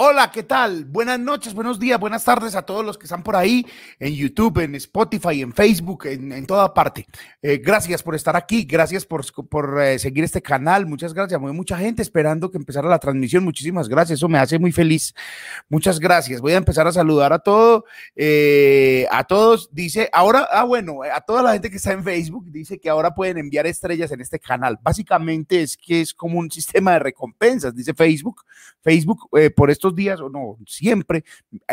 Hola, ¿qué tal? Buenas noches, buenos días, buenas tardes a todos los que están por ahí en YouTube, en Spotify, en Facebook, en, toda parte. Eh, gracias por estar aquí, gracias por, por eh, seguir este canal, muchas gracias. Hay mucha gente esperando que empezara la transmisión, muchísimas gracias, eso me hace muy feliz. Muchas gracias. Voy a empezar a saludar a todo, eh, a todos. Dice, ahora, ah, bueno, a toda la gente que está en Facebook, dice que ahora pueden enviar estrellas en este canal. Básicamente es que es como un sistema de recompensas, dice Facebook. Facebook, por días, o no, siempre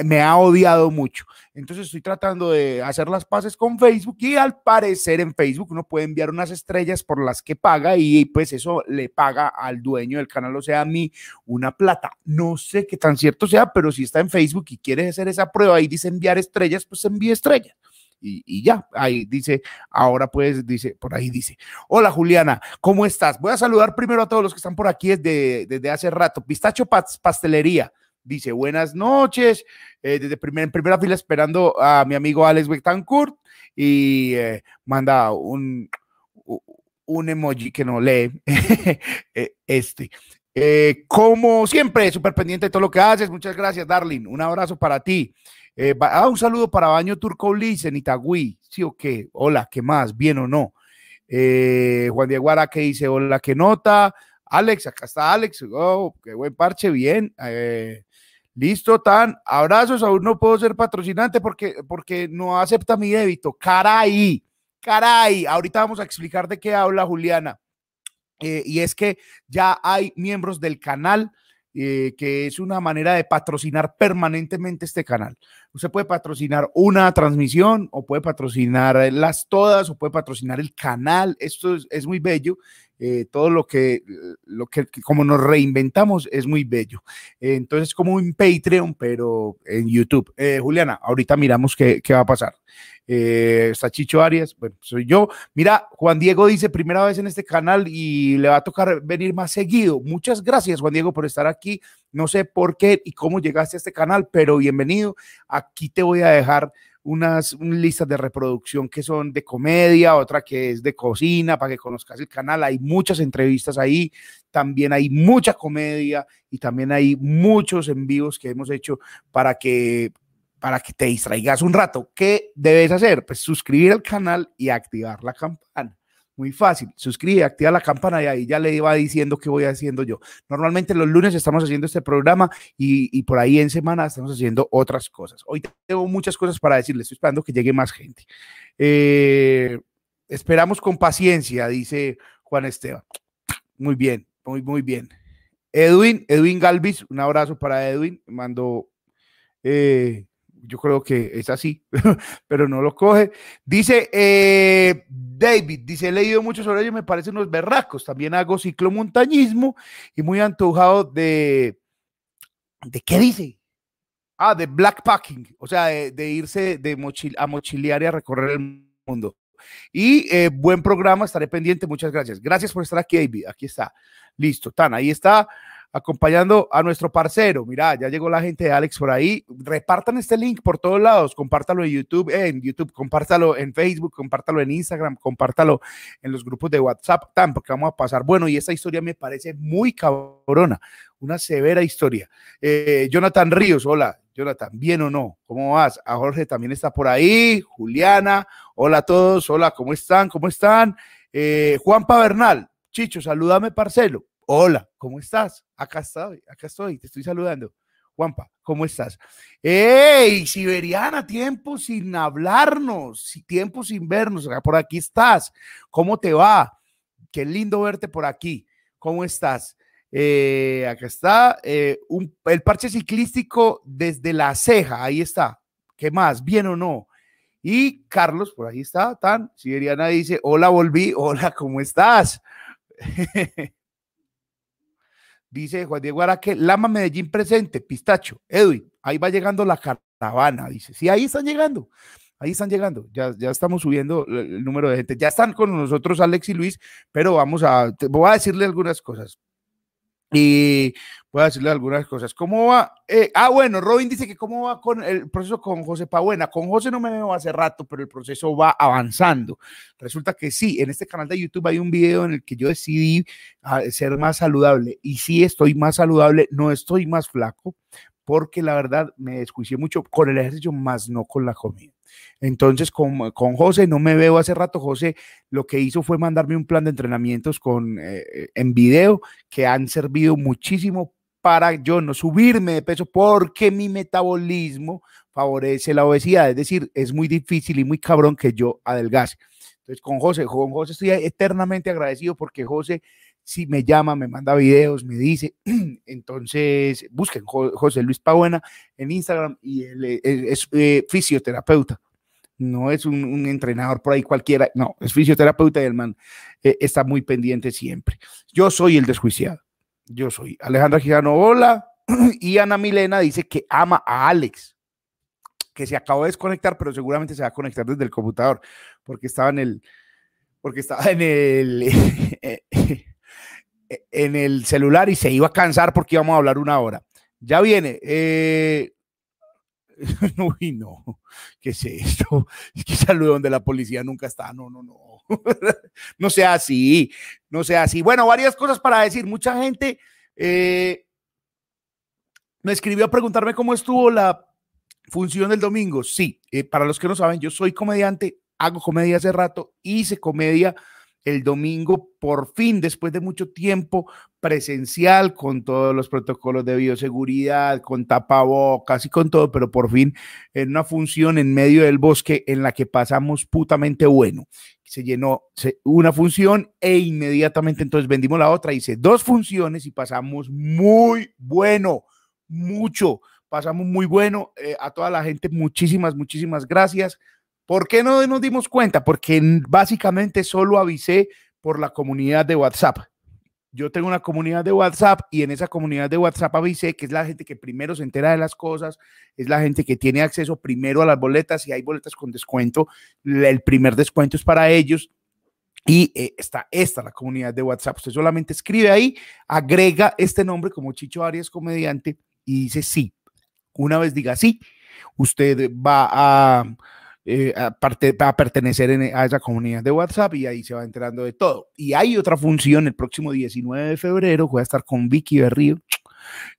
me ha odiado mucho. Entonces estoy tratando de hacer las paces con Facebook y al parecer en Facebook uno puede enviar unas estrellas por las que paga y pues eso le paga al dueño del canal, o sea, a mí una plata. No sé qué tan cierto sea, pero si está en Facebook y quieres hacer esa prueba y dice enviar estrellas, pues envíe estrellas. Y, ya, ahí dice, ahora pues, dice, por ahí dice, hola Juliana, ¿cómo estás? Voy a saludar primero a todos los que están por aquí desde, desde hace rato. Pistacho Pastelería, dice buenas noches, eh, desde en primera fila esperando a mi amigo Alex Betancourt y eh, manda un, un emoji que no lee eh, este. como siempre, súper pendiente de todo lo que haces. Muchas gracias, Darling. Un abrazo para ti. ah, un saludo para Baño Turco Ulis en Itagüí. Sí o qué. Hola, ¿qué más? ¿Bien o no? Juan Diego Ara que dice, hola, ¿qué nota? Alex, acá está Alex. Oh, qué buen parche, bien. Listo, Tan. Abrazos. Aún no puedo ser patrocinante porque, porque no acepta mi débito. Caray, caray. Ahorita vamos a explicar de qué habla Juliana. Eh, y es que ya hay miembros del canal eh, que es una manera de patrocinar permanentemente este canal. Usted puede patrocinar una transmisión o puede patrocinar las todas o puede patrocinar el canal. Esto es muy bello eh, todo lo que, lo que, como nos reinventamos, es muy bello. entonces, como un Patreon, pero en YouTube. Eh, Juliana, ahorita miramos qué, qué va a pasar. Eh, está Chicho Arias, bueno, soy yo. Mira, Juan Diego dice primera vez en este canal y le va a tocar venir más seguido. Muchas gracias, Juan Diego, por estar aquí. No sé por qué y cómo llegaste a este canal, pero bienvenido. Aquí te voy a dejar unas, listas de reproducción que son de comedia, otra que es de cocina, para que conozcas el canal. Hay muchas entrevistas ahí, también hay mucha comedia y también hay muchos envíos que hemos hecho para que para que te distraigas un rato. ¿Qué debes hacer? Pues suscribir al canal y activar la campana. Muy fácil, suscribe, activa la campana y ahí ya le iba diciendo qué voy haciendo yo. Normalmente los lunes estamos haciendo este programa y, por ahí en semana estamos haciendo otras cosas. Hoy tengo muchas cosas para decirles, estoy esperando que llegue más gente. Eh, esperamos con paciencia, dice Juan Esteban. Muy bien, muy, muy bien. Edwin, Edwin Galvis, un abrazo para Edwin, mando eh, yo creo que es así, pero no lo coge. Dice eh, David, dice, he leído mucho sobre ello, me parecen unos berracos. También hago ciclomontañismo y muy antojado de... ¿De qué dice? Ah, de blackpacking, o sea, de, irse de mochil, a mochilear y a recorrer el mundo. Y eh, buen programa, estaré pendiente, muchas gracias. Gracias por estar aquí, David. Aquí está. Listo, Tan, ahí está acompañando a nuestro parcero. Mira, ya llegó la gente de Alex por ahí. Repartan este link por todos lados. Compártalo en YouTube, en YouTube, compártalo en Facebook, compártalo en Instagram, compártalo en los grupos de WhatsApp, tan, porque vamos a pasar. Bueno, y esta historia me parece muy cabrona, una severa historia. Eh, Jonathan Ríos, hola. Jonathan, ¿bien o no? ¿Cómo vas? A Jorge también está por ahí. Juliana, hola a todos. Hola, ¿cómo están? ¿Cómo están? Eh, Juan Pavernal, Chicho, salúdame, parcelo. Hola, ¿cómo estás? Acá estoy, acá estoy, te estoy saludando. Juanpa, ¿cómo estás? ¡Ey, Siberiana! Tiempo sin hablarnos, tiempo sin vernos. Por aquí estás. ¿Cómo te va? Qué lindo verte por aquí. ¿Cómo estás? Eh, acá está eh, el parche ciclístico desde la ceja. Ahí está. ¿Qué más? ¿Bien o no? Y Carlos, por ahí está, tan. Siberiana dice: Hola, volví. Hola, ¿cómo estás? Dice Juan Diego Araque, Lama Medellín presente, Pistacho, Edwin, ahí va llegando la caravana, dice. Sí, ahí están llegando, ahí están llegando, ya, ya estamos subiendo el, número de gente. Ya están con nosotros Alex y Luis, pero vamos a, voy a decirle algunas cosas. Y voy a decirle algunas cosas. ¿Cómo va? Eh, ah, bueno, Robin dice que cómo va con el proceso con José Pabuena. Con José no me veo hace rato, pero el proceso va avanzando. Resulta que sí, en este canal de YouTube hay un video en el que yo decidí ah, ser más saludable. Y sí estoy más saludable, no estoy más flaco, porque la verdad me desjuicié mucho con el ejercicio, más no con la comida. Entonces, con, con, José no me veo hace rato. José lo que hizo fue mandarme un plan de entrenamientos con, eh, en video que han servido muchísimo para yo no subirme de peso porque mi metabolismo favorece la obesidad. Es decir, es muy difícil y muy cabrón que yo adelgace. Entonces, con José, con José estoy eternamente agradecido porque José si me llama, me manda videos, me dice. Entonces, busquen José Luis Pabuena en Instagram y él es, eh, fisioterapeuta. No es un, entrenador por ahí cualquiera, no, es fisioterapeuta y el man eh, está muy pendiente siempre. Yo soy el desjuiciado. Yo soy Alejandra Gijano, hola. Y Ana Milena dice que ama a Alex, que se acabó de desconectar, pero seguramente se va a conectar desde el computador, porque estaba en el, porque estaba en el, en el celular y se iba a cansar porque íbamos a hablar una hora. Ya viene. Eh... Uy, no, ¿qué es esto? Es que saludo donde la policía nunca está. No, no, no. no sea así, no sea así. Bueno, varias cosas para decir. Mucha gente eh, me escribió a preguntarme cómo estuvo la función del domingo. Sí, eh, para los que no saben, yo soy comediante, hago comedia hace rato, hice comedia el domingo, por fin, después de mucho tiempo, presencial, con todos los protocolos de bioseguridad, con tapabocas y con todo, pero por fin en una función en medio del bosque en la que pasamos putamente bueno. Se llenó una función e inmediatamente entonces vendimos la otra, hice dos funciones y pasamos muy bueno, mucho, pasamos muy bueno. Eh, a toda la gente, muchísimas, muchísimas gracias. ¿Por qué no nos dimos cuenta? Porque básicamente solo avisé por la comunidad de WhatsApp. Yo tengo una comunidad de WhatsApp y en esa comunidad de WhatsApp avisé que es la gente que primero se entera de las cosas, es la gente que tiene acceso primero a las boletas y hay boletas con descuento. El primer descuento es para ellos. Y eh, está esta, la comunidad de WhatsApp. Usted solamente escribe ahí, agrega este nombre como Chicho Arias Comediante y dice sí. Una vez diga sí, usted va a eh, a pertenecer a esa comunidad de WhatsApp y ahí se va enterando de todo. Y hay otra función el próximo 19 de febrero, voy a estar con Vicky Berrío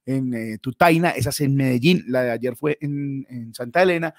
en eh, Tutaina, esa es en Medellín, la de ayer fue en Santa Elena,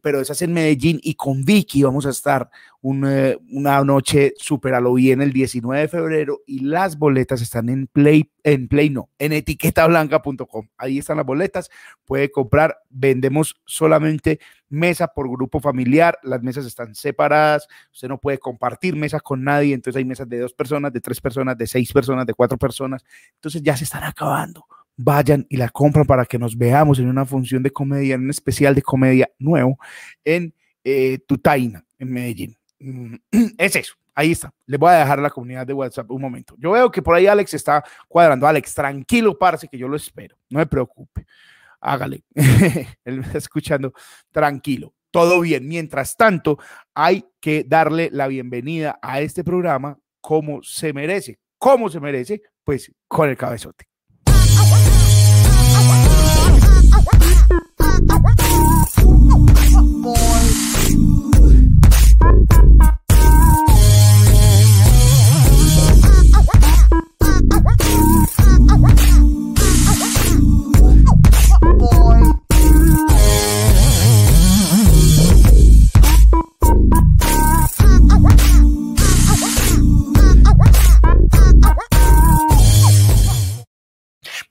pero esa es en Medellín y con Vicky vamos a estar una, una noche súper a lo bien el 19 de febrero y las boletas están en Play, en Play no, en etiquetablanca.com. Ahí están las boletas, puede comprar, vendemos solamente mesa por grupo familiar, las mesas están separadas, usted no puede compartir mesa con nadie, entonces hay mesas de dos personas, de tres personas, de seis personas, de cuatro personas, entonces ya se están acabando vayan y la compran para que nos veamos en una función de comedia, en un especial de comedia nuevo en eh, Tutaina, en Medellín. Mm, es eso, ahí está. Les voy a dejar la comunidad de WhatsApp un momento. Yo veo que por ahí Alex está cuadrando. Alex, tranquilo, parce, que yo lo espero. No me preocupe. Hágale. Él me está escuchando. Tranquilo. Todo bien. Mientras tanto, hay que darle la bienvenida a este programa como se merece. ¿Cómo se merece? Pues con el cabezote.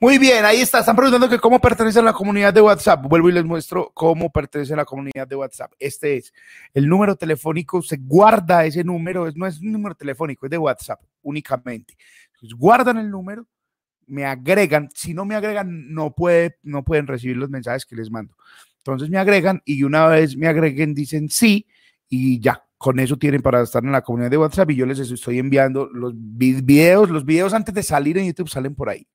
Muy bien, ahí está. Están preguntando que cómo pertenece a la comunidad de WhatsApp. Vuelvo y les muestro cómo pertenece a la comunidad de WhatsApp. Este es el número telefónico. Se guarda ese número. No es un número telefónico, es de WhatsApp únicamente. guardan el número, me agregan. Si no me agregan, no, puede, no pueden recibir los mensajes que les mando. Entonces me agregan y una vez me agreguen, dicen sí y ya. Con eso tienen para estar en la comunidad de WhatsApp y yo les estoy enviando los videos. Los videos antes de salir en YouTube salen por ahí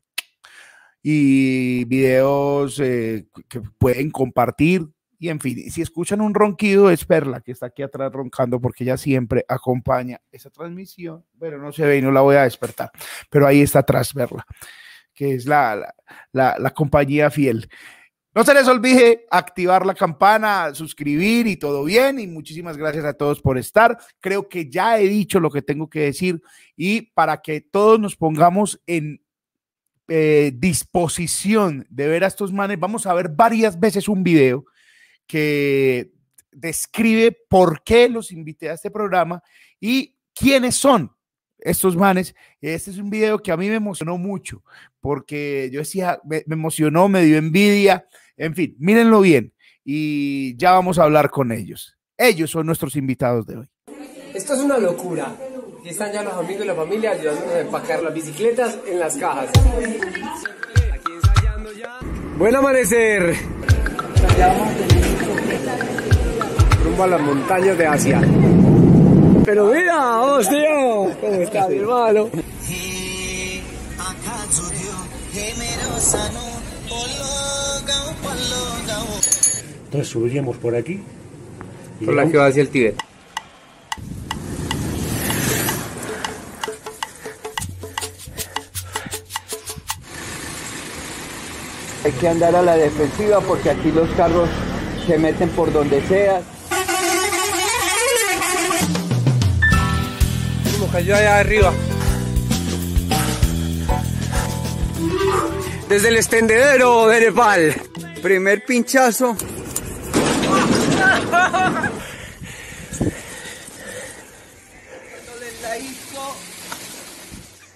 y videos eh, que pueden compartir. Y en fin, si escuchan un ronquido, es Perla, que está aquí atrás roncando, porque ella siempre acompaña esa transmisión. Pero no se ve y no la voy a despertar. Pero ahí está atrás Perla, que es la, la, la compañía fiel. No se les olvide activar la campana, suscribir y todo bien. Y muchísimas gracias a todos por estar. Creo que ya he dicho lo que tengo que decir y para que todos nos pongamos en eh, disposición de ver a estos manes, vamos a ver varias veces un video que describe por qué los invité a este programa y quiénes son estos manes. Este es un video que a mí me emocionó mucho porque yo decía, me, emocionó, me dio envidia, en fin, mírenlo bien y ya vamos a hablar con ellos. Ellos son nuestros invitados de hoy. Esto es una locura. Aquí están ya los amigos y la familia ayudándonos a empacar las bicicletas en las cajas. Aquí ensayando ya. Buen amanecer. Rumbo a las montañas de Asia. Pero mira, tío. ¿Cómo está mi hermano? Entonces subiríamos por aquí. Por la que va hacia el Tíbet. Hay que andar a la defensiva porque aquí los carros se meten por donde sea. Como cayó allá arriba. Desde el extendedero de Nepal. Primer pinchazo.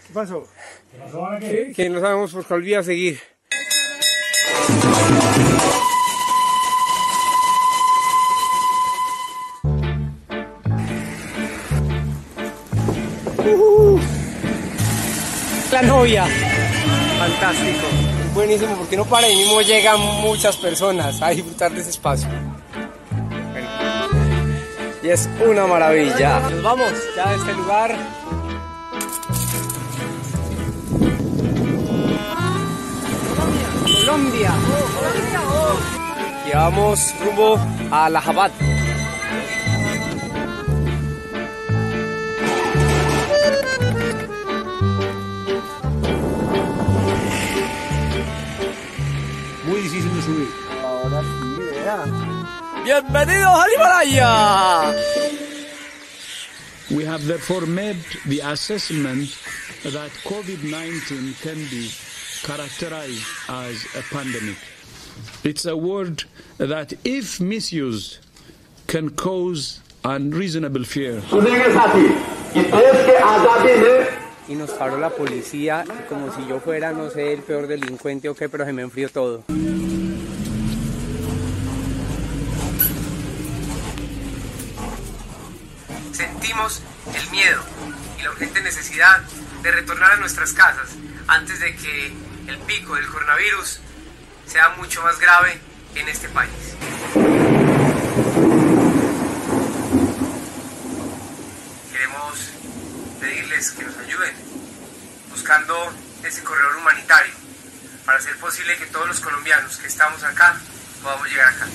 ¿Qué pasó? Que, que no sabemos por cuál vía seguir. La novia. Fantástico. Buenísimo, porque no para ahí mismo llegan muchas personas a disfrutar de ese espacio. Y es una maravilla. Nos vamos ya de este lugar. Colombia. Y vamos rumbo a la Jabat. Muy difícil de subir. Ahora sí, vea. Bienvenidos al Himalaya. We have therefore made the assessment that COVID-19 can be characterized as a pandemic. It's a word that, if misused, can cause unreasonable fear. Y nos paró la policía como si yo fuera, no sé, el peor delincuente o qué, pero se me enfrió todo. Sentimos el miedo y la urgente necesidad de retornar a nuestras casas antes de que el pico del coronavirus sea mucho más grave en este país. Queremos pedirles que nos ayuden buscando ese corredor humanitario para hacer posible que todos los colombianos que estamos acá podamos llegar acá.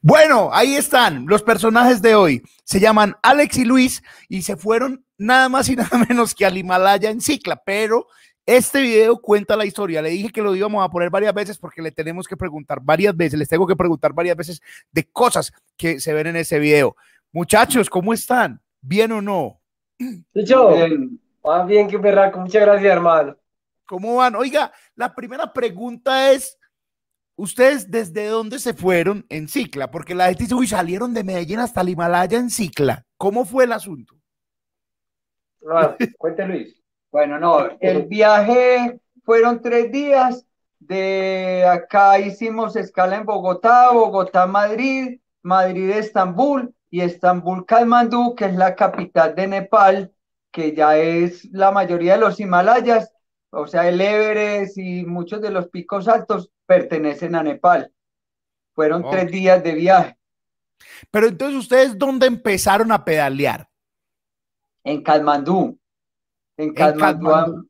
Bueno, ahí están los personajes de hoy. Se llaman Alex y Luis y se fueron nada más y nada menos que al Himalaya en cicla, pero este video cuenta la historia. Le dije que lo íbamos a poner varias veces porque le tenemos que preguntar varias veces, les tengo que preguntar varias veces de cosas que se ven en ese video. Muchachos, ¿cómo están? ¿Bien o no? Yo, ah, bien, qué berraco. Muchas gracias, hermano. ¿Cómo van? Oiga, la primera pregunta es, ¿ustedes desde dónde se fueron en cicla? Porque la gente dice, uy, salieron de Medellín hasta el Himalaya en cicla. ¿Cómo fue el asunto? Ah, cuente, Luis. Bueno, no, el viaje fueron tres días. De acá hicimos escala en Bogotá, Bogotá, Madrid, Madrid, Estambul y Estambul, Kalmandú, que es la capital de Nepal, que ya es la mayoría de los Himalayas, o sea, el Everest y muchos de los picos altos pertenecen a Nepal. Fueron tres días de viaje Pero entonces, ¿ustedes dónde empezaron a pedalear? en Kalmandú. En Katmandú.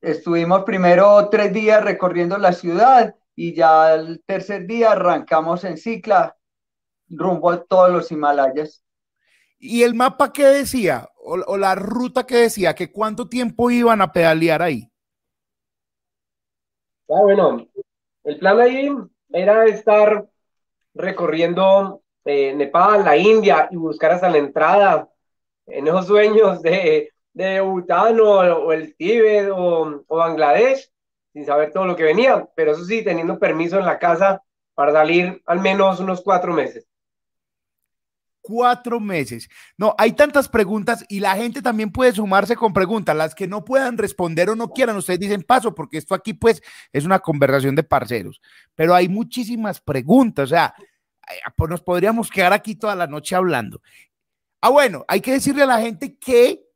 estuvimos primero tres días recorriendo la ciudad y ya el tercer día arrancamos en cicla rumbo a todos los Himalayas. ¿Y el mapa qué decía? O, o la ruta que decía, que cuánto tiempo iban a pedalear ahí. Ah, bueno, el plan ahí era estar recorriendo eh, Nepal, la India y buscar hasta la entrada en esos sueños de, de Bután o, el Tíbet o, o, Bangladesh, sin saber todo lo que venía, pero eso sí, teniendo permiso en la casa para salir al menos unos cuatro meses cuatro meses. No, hay tantas preguntas y la gente también puede sumarse con preguntas. Las que no puedan responder o no quieran, ustedes dicen paso, porque esto aquí pues es una conversación de parceros. Pero hay muchísimas preguntas, o sea, pues nos podríamos quedar aquí toda la noche hablando. Ah, bueno, hay que decirle a la gente que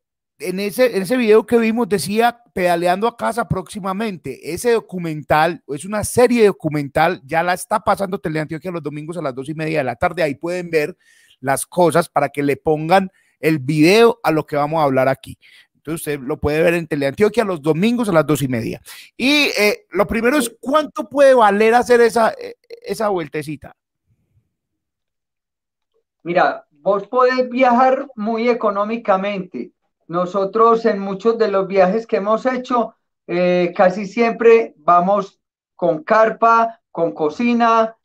en ese, en ese video que vimos decía pedaleando a casa próximamente. Ese documental es una serie documental, ya la está pasando Teleantioquia los domingos a las dos y media de la tarde. Ahí pueden ver las cosas para que le pongan el video a lo que vamos a hablar aquí. Entonces usted lo puede ver en Teleantioquia los domingos a las dos y media. Y eh, lo primero es, ¿cuánto puede valer hacer esa, eh, esa vueltecita? Mira, vos podés viajar muy económicamente. Nosotros en muchos de los viajes que hemos hecho, eh, casi siempre vamos con carpa, con cocina,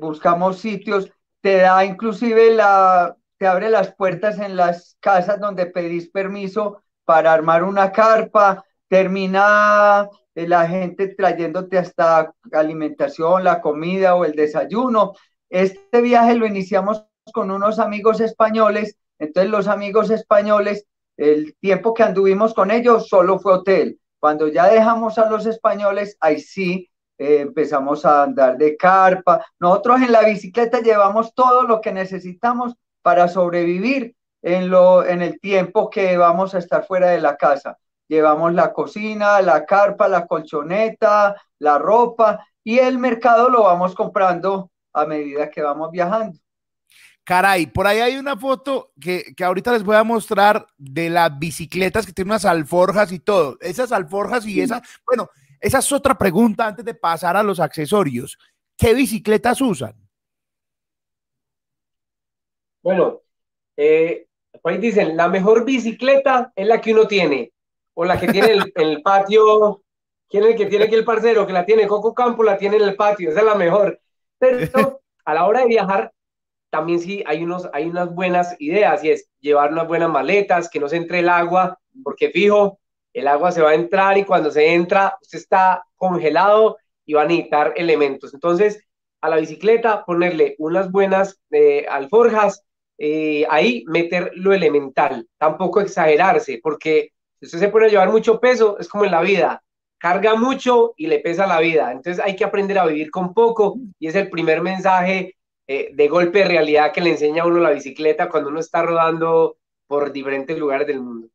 buscamos sitios. Te da inclusive la, te abre las puertas en las casas donde pedís permiso para armar una carpa, termina eh, la gente trayéndote hasta alimentación, la comida o el desayuno. Este viaje lo iniciamos con unos amigos españoles, entonces los amigos españoles, el tiempo que anduvimos con ellos solo fue hotel. Cuando ya dejamos a los españoles, ahí sí eh, empezamos a andar de carpa. Nosotros en la bicicleta llevamos todo lo que necesitamos para sobrevivir en, lo, en el tiempo que vamos a estar fuera de la casa. Llevamos la cocina, la carpa, la colchoneta, la ropa y el mercado lo vamos comprando a medida que vamos viajando. Caray, por ahí hay una foto que, que, ahorita les voy a mostrar de las bicicletas que tienen unas alforjas y todo. Esas alforjas y esas, bueno, esa es otra pregunta antes de pasar a los accesorios. ¿Qué bicicletas usan? Bueno, eh, ahí dicen, la mejor bicicleta es la que uno tiene, o la que tiene el, el patio. ¿Quién es el que tiene aquí el parcero? Que la tiene Coco Campo, la tiene en el patio, esa es la mejor. Pero a la hora de viajar, también sí hay, unos, hay unas buenas ideas y es llevar unas buenas maletas, que no se entre el agua, porque fijo, el agua se va a entrar y cuando se entra, usted está congelado y va a necesitar elementos. Entonces, a la bicicleta ponerle unas buenas eh, alforjas, eh, ahí meter lo elemental, tampoco exagerarse, porque si usted se pone a llevar mucho peso, es como en la vida, carga mucho y le pesa la vida. Entonces hay que aprender a vivir con poco y es el primer mensaje eh, de golpe de realidad que le enseña a uno la bicicleta cuando uno está rodando por diferentes lugares del mundo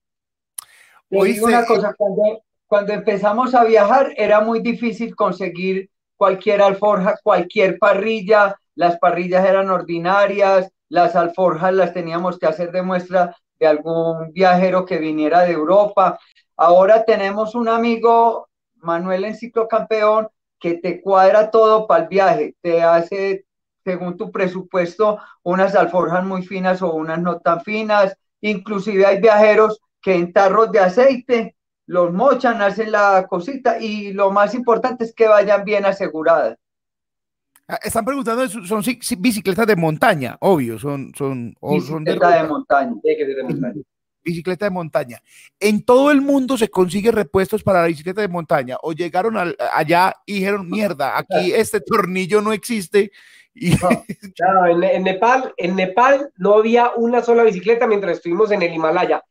una cosa, cuando, cuando empezamos a viajar era muy difícil conseguir cualquier alforja, cualquier parrilla, las parrillas eran ordinarias, las alforjas las teníamos que hacer de muestra de algún viajero que viniera de Europa. Ahora tenemos un amigo, Manuel Enciclocampeón, que te cuadra todo para el viaje, te hace, según tu presupuesto, unas alforjas muy finas o unas no tan finas. Inclusive hay viajeros que en tarros de aceite los mochan, hacen la cosita y lo más importante es que vayan bien aseguradas. Ah, están preguntando, son bicicletas de montaña, obvio, son, son, bicicleta de, montaña. Bicicleta de montaña. En todo el mundo se consigue repuestos para la bicicleta de montaña. O llegaron allá y dijeron, mierda, aquí este tornillo no existe. Y... en, Nepal, en Nepal no había una sola bicicleta mientras estuvimos en el Himalaya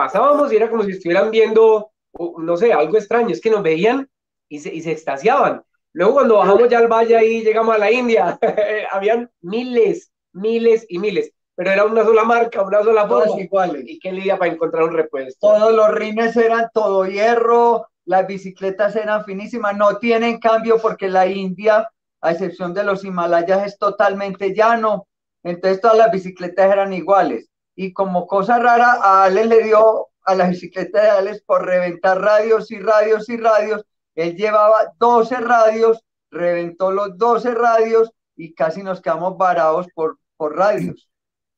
pasábamos y era como si estuvieran viendo, no sé, algo extraño, es que nos veían y se, y se extasiaban. Luego cuando bajamos ya al valle y llegamos a la India, habían miles, miles y miles, pero era una sola marca, una sola forma. iguales. ¿Y qué lidia para encontrar un repuesto? Todos los rines eran todo hierro, las bicicletas eran finísimas, no tienen cambio porque la India, a excepción de los Himalayas, es totalmente llano, entonces todas las bicicletas eran iguales y como cosa rara a Alex le dio a la bicicleta de Alex por reventar radios y radios y radios. Él llevaba 12 radios, reventó los 12 radios y casi nos quedamos varados por, por radios.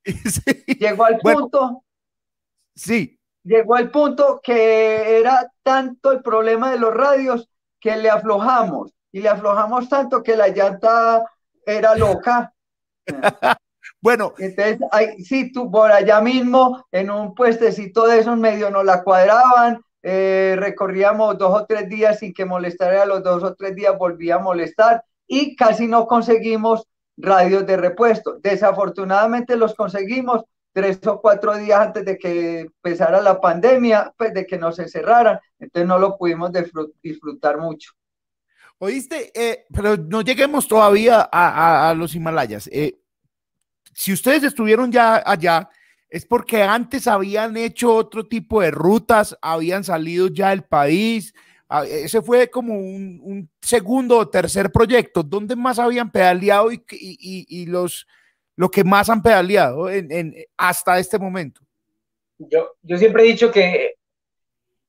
Llegó al punto. Sí. Llegó al punto que era tanto el problema de los radios que le aflojamos y le aflojamos tanto que la llanta era loca. Bueno. Entonces, hay, sí, tú por allá mismo, en un puestecito de esos medio nos la cuadraban, eh, recorríamos dos o tres días sin que molestara, a los dos o tres días volvía a molestar y casi no conseguimos radios de repuesto. Desafortunadamente los conseguimos tres o cuatro días antes de que empezara la pandemia, pues de que nos encerraran, entonces no lo pudimos disfrutar mucho. Oíste, eh, pero no lleguemos todavía a, los Himalayas. Eh, si ustedes estuvieron ya allá, es porque antes habían hecho otro tipo de rutas, habían salido ya del país. Ah, ese fue como un, segundo o tercer proyecto. ¿Dónde más habían pedaleado y, los, lo que más han pedaleado en, hasta este momento? Yo, yo siempre he dicho que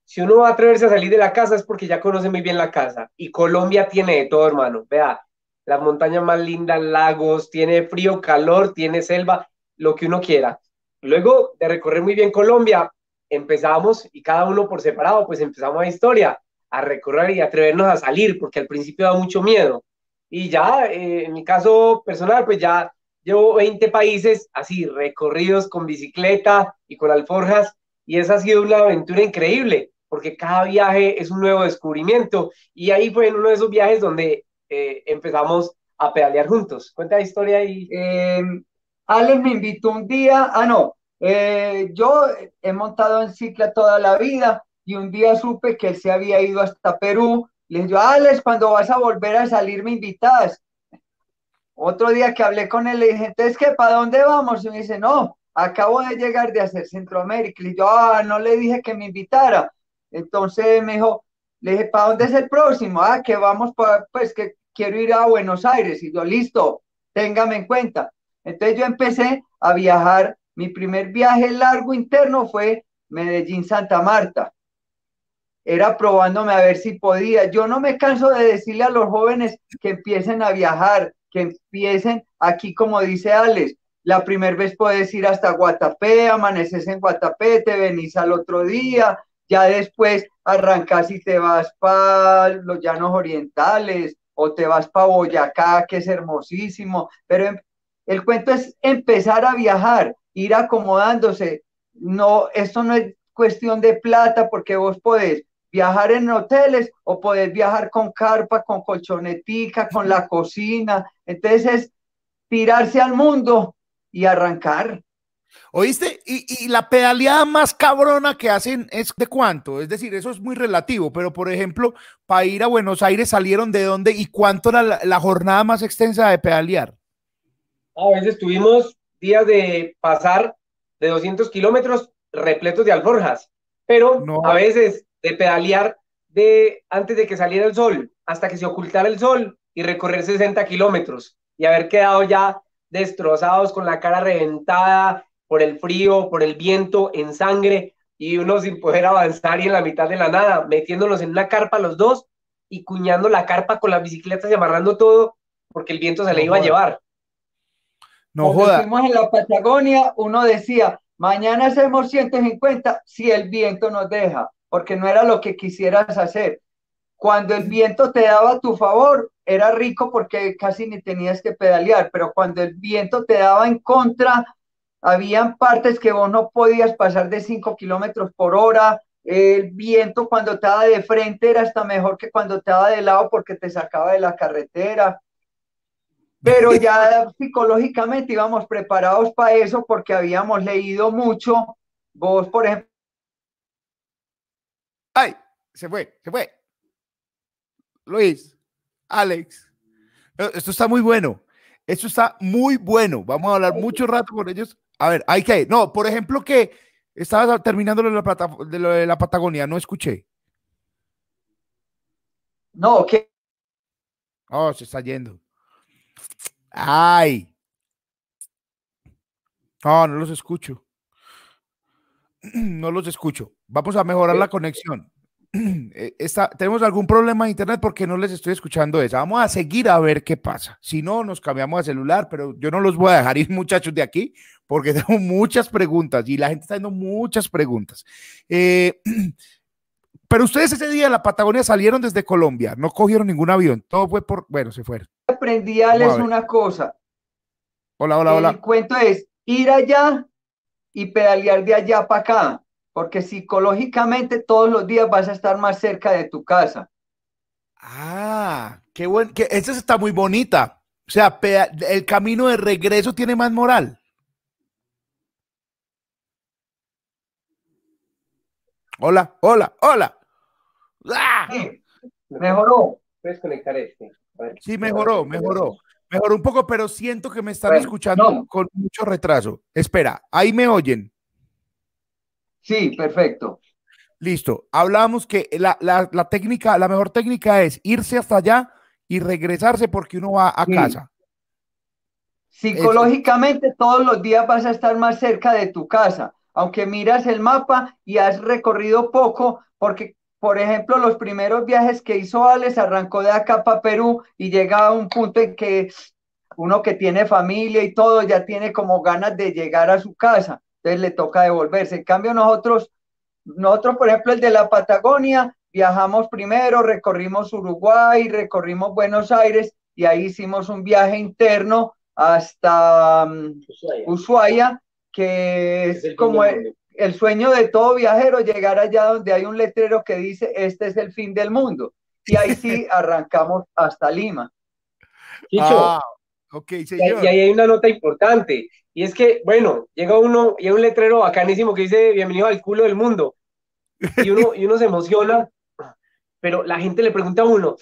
si uno va a atreverse a salir de la casa es porque ya conoce muy bien la casa. Y Colombia tiene de todo, hermano. Vea, las montañas más lindas, lagos, tiene frío, calor, tiene selva, lo que uno quiera. Luego de recorrer muy bien Colombia, empezamos y cada uno por separado, pues empezamos a historia, a recorrer y atrevernos a salir, porque al principio da mucho miedo. Y ya, eh, en mi caso personal, pues ya llevo 20 países así, recorridos con bicicleta y con alforjas, y esa ha sido una aventura increíble, porque cada viaje es un nuevo descubrimiento. Y ahí fue en uno de esos viajes donde eh, empezamos a pedalear juntos. Cuenta la historia ahí. Eh, Alex me invitó un día, ah, no, eh, yo he montado en cicla toda la vida y un día supe que él se había ido hasta Perú. Le dije, Alex, cuando vas a volver a salir me invitas. Otro día que hablé con él, le dije, entonces, ¿qué? ¿Para dónde vamos? Y me dice, no, acabo de llegar de hacer Centroamérica. Le dije, ah, no le dije que me invitara. Entonces me dijo, le dije, ¿para dónde es el próximo? Ah, que vamos, para, pues que quiero ir a Buenos Aires. Y yo, listo, téngame en cuenta. Entonces yo empecé a viajar. Mi primer viaje largo interno fue Medellín-Santa Marta. Era probándome a ver si podía. Yo no me canso de decirle a los jóvenes que empiecen a viajar, que empiecen aquí, como dice Alex. La primera vez puedes ir hasta Guatapé, amaneces en Guatapé, te venís al otro día, ya después arrancas y te vas para los llanos orientales o te vas para Boyacá, que es hermosísimo, pero el cuento es empezar a viajar, ir acomodándose. No, esto no es cuestión de plata porque vos podés viajar en hoteles o podés viajar con carpa, con colchonetica, con la cocina. Entonces es tirarse al mundo y arrancar. ¿Oíste? Y, la pedaleada más cabrona que hacen es de cuánto? Es decir, eso es muy relativo, pero por ejemplo, para ir a Buenos Aires salieron de dónde y cuánto era la jornada más extensa de pedalear. A veces tuvimos días de pasar de 200 kilómetros repletos de alforjas, pero a veces de pedalear de antes de que saliera el sol hasta que se ocultara el sol y recorrer 60 kilómetros y haber quedado ya destrozados con la cara reventada por el frío, por el viento, en sangre y uno sin poder avanzar y en la mitad de la nada, metiéndonos en una carpa los dos y cuñando la carpa con las bicicletas y amarrando todo porque el viento se le iba a llevar. No Cuando Estuvimos en la Patagonia, uno decía, mañana hacemos 150 si el viento nos deja, porque no era lo que quisieras hacer. Cuando el viento te daba a tu favor, era rico porque casi ni tenías que pedalear, pero cuando el viento te daba en contra, habían partes que vos no podías pasar de 5 kilómetros por hora. El viento cuando te daba de frente era hasta mejor que cuando te daba de lado porque te sacaba de la carretera pero ya psicológicamente íbamos preparados para eso porque habíamos leído mucho. Vos, por ejemplo. ¡Ay! Se fue, se fue. Luis, Alex, eh, esto está muy bueno. Esto está muy bueno. Vamos a hablar mucho rato con ellos. A ver, hay que. No, por ejemplo, que estabas terminando de la, de, lo de la Patagonia, no escuché. No, que. Oh, se está yendo. Ay. No, no los escucho. No los escucho. Vamos a mejorar la conexión. Eh, tenemos algún problema de internet porque no les estoy escuchando esa. Vamos a seguir a ver qué pasa. Si no, nos cambiamos de celular, pero yo no los voy a dejar ir, muchachos, de aquí porque tengo muchas preguntas y la gente está haciendo muchas preguntas. Eh, pero ustedes ese día de la Patagonia salieron desde Colombia, no cogieron ningún avión, todo fue por, bueno, se fueron. Aprendí a una cosa. Hola, hola, hola. El cuento es ir allá y pedalear de allá para acá, porque psicológicamente todos los días vas a estar más cerca de tu casa. Ah, qué bueno, que esa está muy bonita. O sea, el camino de regreso tiene más moral. Hola, hola, hola. ¡Ah! mejoró. Puedes conectar este. Sí, mejoró, mejoró. Mejoró un poco, pero siento que me están escuchando con mucho retraso. Espera, ahí me oyen. Sí, perfecto. Listo. Hablábamos que la, técnica, la mejor técnica es irse hasta allá y regresarse porque uno va a casa. Psicológicamente todos los días vas a estar más cerca de tu casa, aunque miras el mapa y has recorrido poco, porque por ejemplo, los primeros viajes que hizo Alex arrancó de acá para Perú y llega a un punto en que uno que tiene familia y todo ya tiene como ganas de llegar a su casa, entonces le toca devolverse. En cambio, nosotros, nosotros, por ejemplo, el de la Patagonia, viajamos primero, recorrimos Uruguay, recorrimos Buenos Aires y ahí hicimos un viaje interno hasta um, Ushuaia, que es, como el sueño de todo viajero, llegar allá donde hay un letrero que dice, este es el fin del mundo. Y ahí sí arrancamos hasta Lima. Ah, y, ahí hay una nota importante, y es que, bueno, llega uno y hay un letrero bacanísimo que dice, bienvenido al culo del mundo. Y uno, y uno se emociona, pero la gente le pregunta a uno,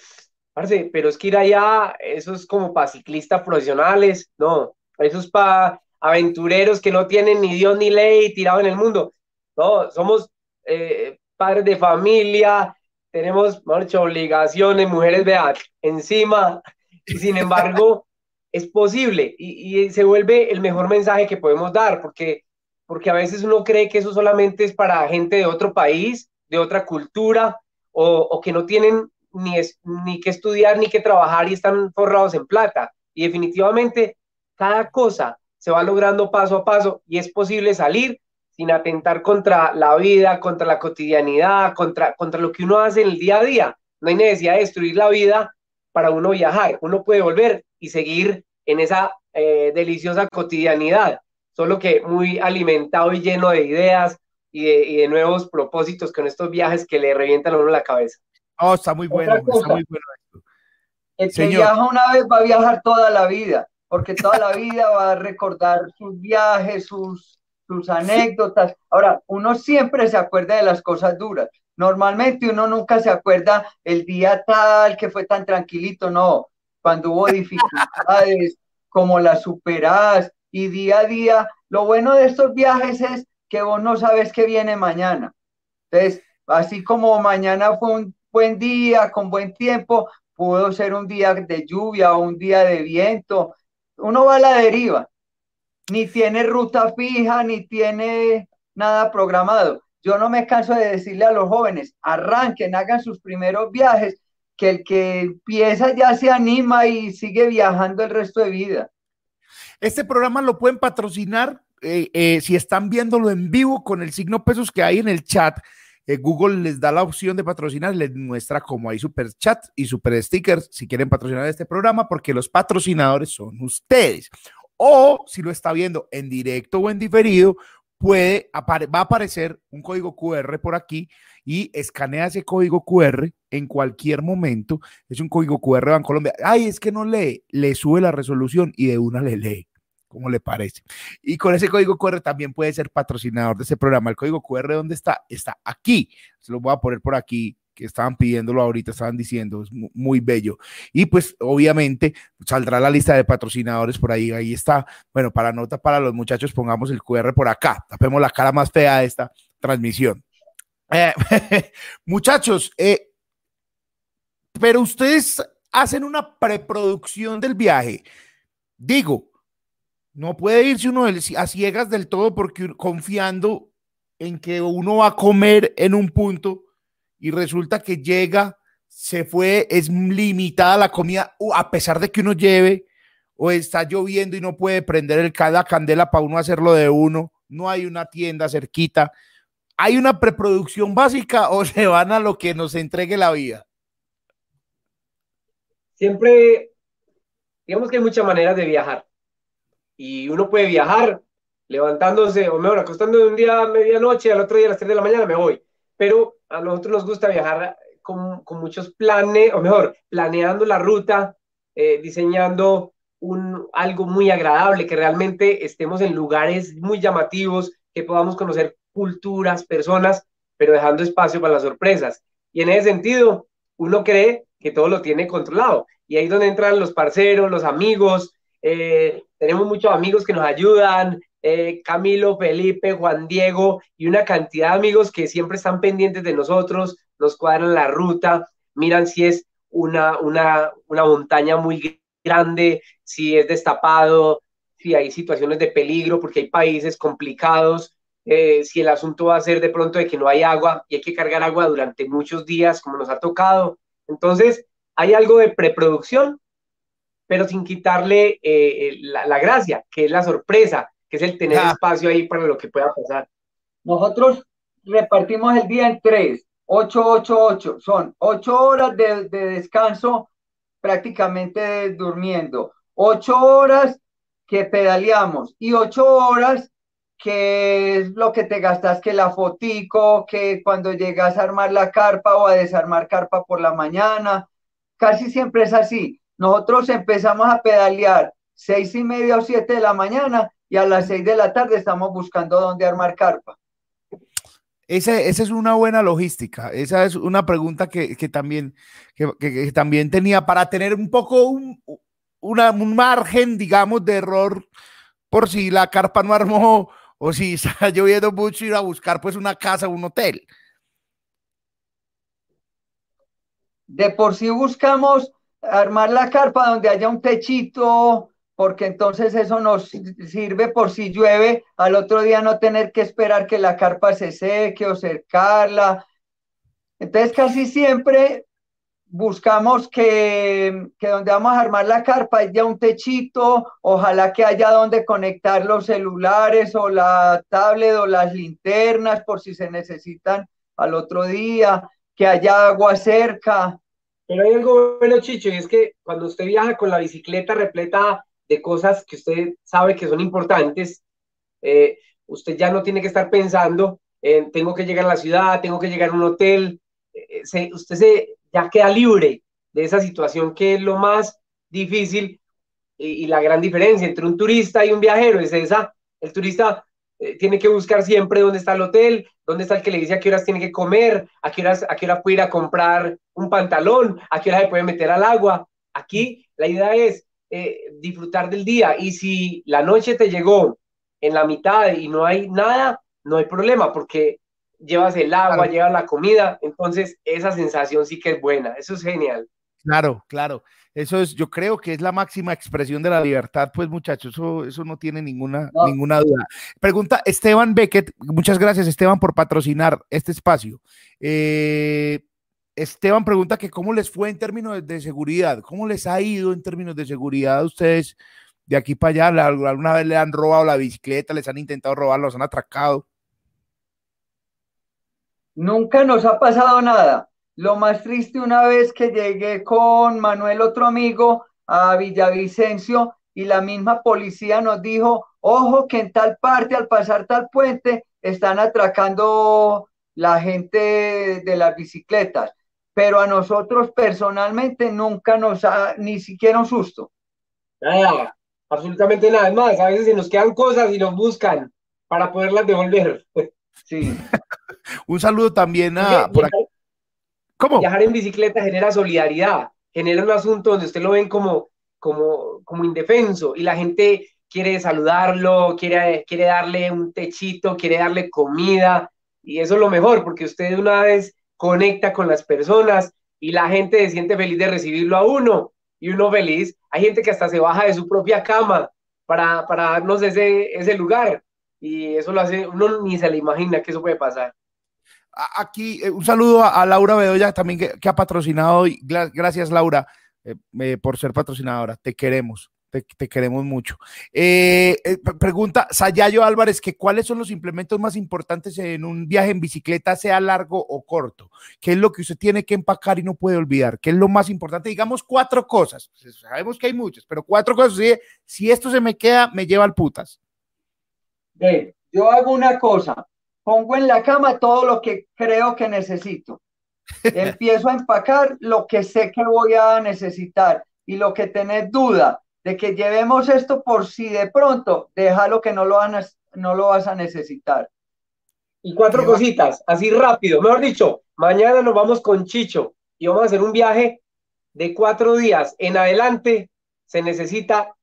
parce, pero es que ir allá, eso es como para ciclistas profesionales, no, eso es para aventureros que no tienen ni Dios ni ley tirado en el mundo. No, somos eh, padres de familia, tenemos, muchas obligaciones, mujeres, vean, encima, y sin embargo, es posible y, se vuelve el mejor mensaje que podemos dar, porque, porque a veces uno cree que eso solamente es para gente de otro país, de otra cultura, o, que no tienen ni, es, ni que estudiar ni que trabajar y están forrados en plata. Y definitivamente, cada cosa se va logrando paso a paso y es posible salir sin atentar contra la vida, contra la cotidianidad, contra, contra lo que uno hace en el día a día. No hay necesidad de destruir la vida para uno viajar. Uno puede volver y seguir en esa eh, deliciosa cotidianidad, solo que muy alimentado y lleno de ideas y de, nuevos propósitos con estos viajes que le revientan a uno la cabeza. Oh, está muy bueno, está muy bueno esto. El que viaja una vez va a viajar toda la vida porque toda la vida va a recordar sus viajes, sus, sus anécdotas. Ahora, uno siempre se acuerda de las cosas duras. Normalmente uno nunca se acuerda el día tal que fue tan tranquilito, no. Cuando hubo dificultades, cómo las superás y día a día. Lo bueno de estos viajes es que vos no sabes qué viene mañana. Entonces, así como mañana fue un buen día, con buen tiempo, pudo ser un día de lluvia o un día de viento, uno va a la deriva, ni tiene ruta fija, ni tiene nada programado. Yo no me canso de decirle a los jóvenes, arranquen, hagan sus primeros viajes, que el que empieza ya se anima y sigue viajando el resto de vida. Este programa lo pueden patrocinar eh, eh, si están viéndolo en vivo con el signo pesos que hay en el chat eh, Google les da la opción de patrocinar, les muestra como hay super chat y super stickers si quieren patrocinar este programa, porque los patrocinadores son ustedes. O si lo está viendo en directo o en diferido, puede, va a aparecer un código QR por aquí y escanea ese código QR en cualquier momento. Es un código QR de Colombia. Ay, es que no lee, le sube la resolución y de una le lee. ¿Cómo le parece? Y con ese código QR también puede ser patrocinador de ese programa. El código QR, ¿dónde está? Está aquí. Se lo voy a poner por aquí, que estaban pidiéndolo ahorita, estaban diciendo, es muy bello. Y pues obviamente saldrá la lista de patrocinadores por ahí, ahí está. Bueno, para nota para los muchachos, pongamos el QR por acá. Tapemos la cara más fea de esta transmisión. Eh, muchachos, eh, pero ustedes hacen una preproducción del viaje. Digo, no puede irse uno a ciegas del todo porque confiando en que uno va a comer en un punto y resulta que llega, se fue, es limitada la comida, a pesar de que uno lleve o está lloviendo y no puede prender el, cada candela para uno hacerlo de uno, no hay una tienda cerquita. ¿Hay una preproducción básica o se van a lo que nos entregue la vida? Siempre, digamos que hay muchas maneras de viajar y uno puede viajar levantándose, o mejor, acostándose un día a medianoche, al otro día a las 3 de la mañana me voy. Pero a nosotros nos gusta viajar con, muchos planes, o mejor, planeando la ruta, eh, diseñando algo muy agradable, que realmente estemos en lugares muy llamativos, que podamos conocer culturas, personas, pero dejando espacio para las sorpresas. Y en ese sentido, uno cree que todo lo tiene controlado. Y ahí es donde entran los parceros, los amigos. Eh, tenemos muchos amigos que nos ayudan, eh, Camilo, Felipe, Juan Diego y una cantidad de amigos que siempre están pendientes de nosotros, nos cuadran la ruta, miran si es una, una, una montaña muy grande, si es destapado, si hay situaciones de peligro, porque hay países complicados, eh, si el asunto va a ser de pronto de que no hay agua y hay que cargar agua durante muchos días, como nos ha tocado. Entonces, hay algo de preproducción, pero sin quitarle eh, la, la, gracia, que es la sorpresa, que es el tener ah. espacio ahí para lo que pueda pasar. Nosotros repartimos el día en tres, ocho, ocho, ocho. Son ocho horas de, de descanso prácticamente durmiendo, ocho horas que pedaleamos y ocho horas que es lo que te gastas que la fotico, que cuando llegas a armar la carpa o a desarmar carpa por la mañana, casi siempre es así. Nosotros empezamos a pedalear seis y media o siete de la mañana y a las seis de la tarde estamos buscando dónde armar carpa. Esa, esa es una buena logística. Esa es una pregunta que, que también, que, que, también tenía para tener un poco un, una, un margen, digamos, de error por si la carpa no armó o si está lloviendo mucho, ir a buscar pues una casa o un hotel. De por sí buscamos armar la carpa donde haya un techito, porque entonces eso nos sirve por si llueve, al otro día no tener que esperar que la carpa se seque o cercarla. Entonces casi siempre buscamos que, que, donde vamos a armar la carpa haya un techito, ojalá que haya donde conectar los celulares o la tablet o las linternas por si se necesitan al otro día, que haya agua cerca. Pero hay algo bueno, Chicho, y es que cuando usted viaja con la bicicleta repleta de cosas que usted sabe que son importantes, eh, usted ya no tiene que estar pensando en tengo que llegar a la ciudad, tengo que llegar a un hotel, eh, se, usted se ya queda libre de esa situación que es lo más difícil y, y, la gran diferencia entre un turista y un viajero es esa, el turista eh, tiene que buscar siempre dónde está el hotel, dónde está el que le dice a qué horas tiene que comer, a qué horas, a qué hora puede ir a comprar un pantalón, a qué hora se puede meter al agua. Aquí la idea es eh, disfrutar del día. Y si la noche te llegó en la mitad y no hay nada, no hay problema porque llevas el agua, llevas la comida, entonces esa sensación sí que es buena, eso es genial. Claro, claro. Eso es, yo creo que es la máxima expresión de la libertad, pues muchachos, eso, eso no tiene ninguna, no. ninguna duda. Pregunta Esteban Beckett, muchas gracias Esteban por patrocinar este espacio. Eh, Esteban pregunta que cómo les fue en términos de, seguridad, cómo les ha ido en términos de seguridad a ustedes de aquí para allá. ¿Alguna vez le han robado la bicicleta, les han intentado robar, los han atracado? Nunca nos ha pasado nada. Lo más triste una vez que llegué con Manuel, otro amigo, a Villavicencio y la misma policía nos dijo, ojo que en tal parte, al pasar tal puente, están atracando la gente de las bicicletas pero a nosotros personalmente nunca nos ha ni siquiera un susto. Nada, absolutamente nada. Es más, a veces se nos quedan cosas y nos buscan para poderlas devolver. Sí. un saludo también a... Por aquí. ¿Cómo? Viajar en bicicleta genera solidaridad, genera un asunto donde usted lo ven como, como, como indefenso y la gente quiere saludarlo, quiere, quiere darle un techito, quiere darle comida y eso es lo mejor porque usted una vez conecta con las personas y la gente se siente feliz de recibirlo a uno y uno feliz. Hay gente que hasta se baja de su propia cama para, para darnos ese, ese lugar y eso lo hace, uno ni se le imagina que eso puede pasar. Aquí eh, un saludo a, Laura Bedoya también que, ha patrocinado y gracias Laura eh, eh, por ser patrocinadora, te queremos. Te, queremos mucho. Eh, eh, pregunta Sayayo Álvarez, que cuáles son los implementos más importantes en un viaje en bicicleta, sea largo o corto. ¿Qué es lo que usted tiene que empacar y no puede olvidar? ¿Qué es lo más importante? Digamos cuatro cosas. Pues, sabemos que hay muchas, pero cuatro cosas. Si, esto se me queda, me lleva al putas. yo hago una cosa. Pongo en la cama todo lo que creo que necesito. Empiezo a empacar lo que sé que voy a necesitar y lo que tenés duda de que llevemos esto por si de pronto, déjalo que no lo, van no lo vas a necesitar. Y cuatro cositas, así rápido. Mejor dicho, mañana nos vamos con Chicho y vamos a hacer un viaje de cuatro días. En adelante se necesita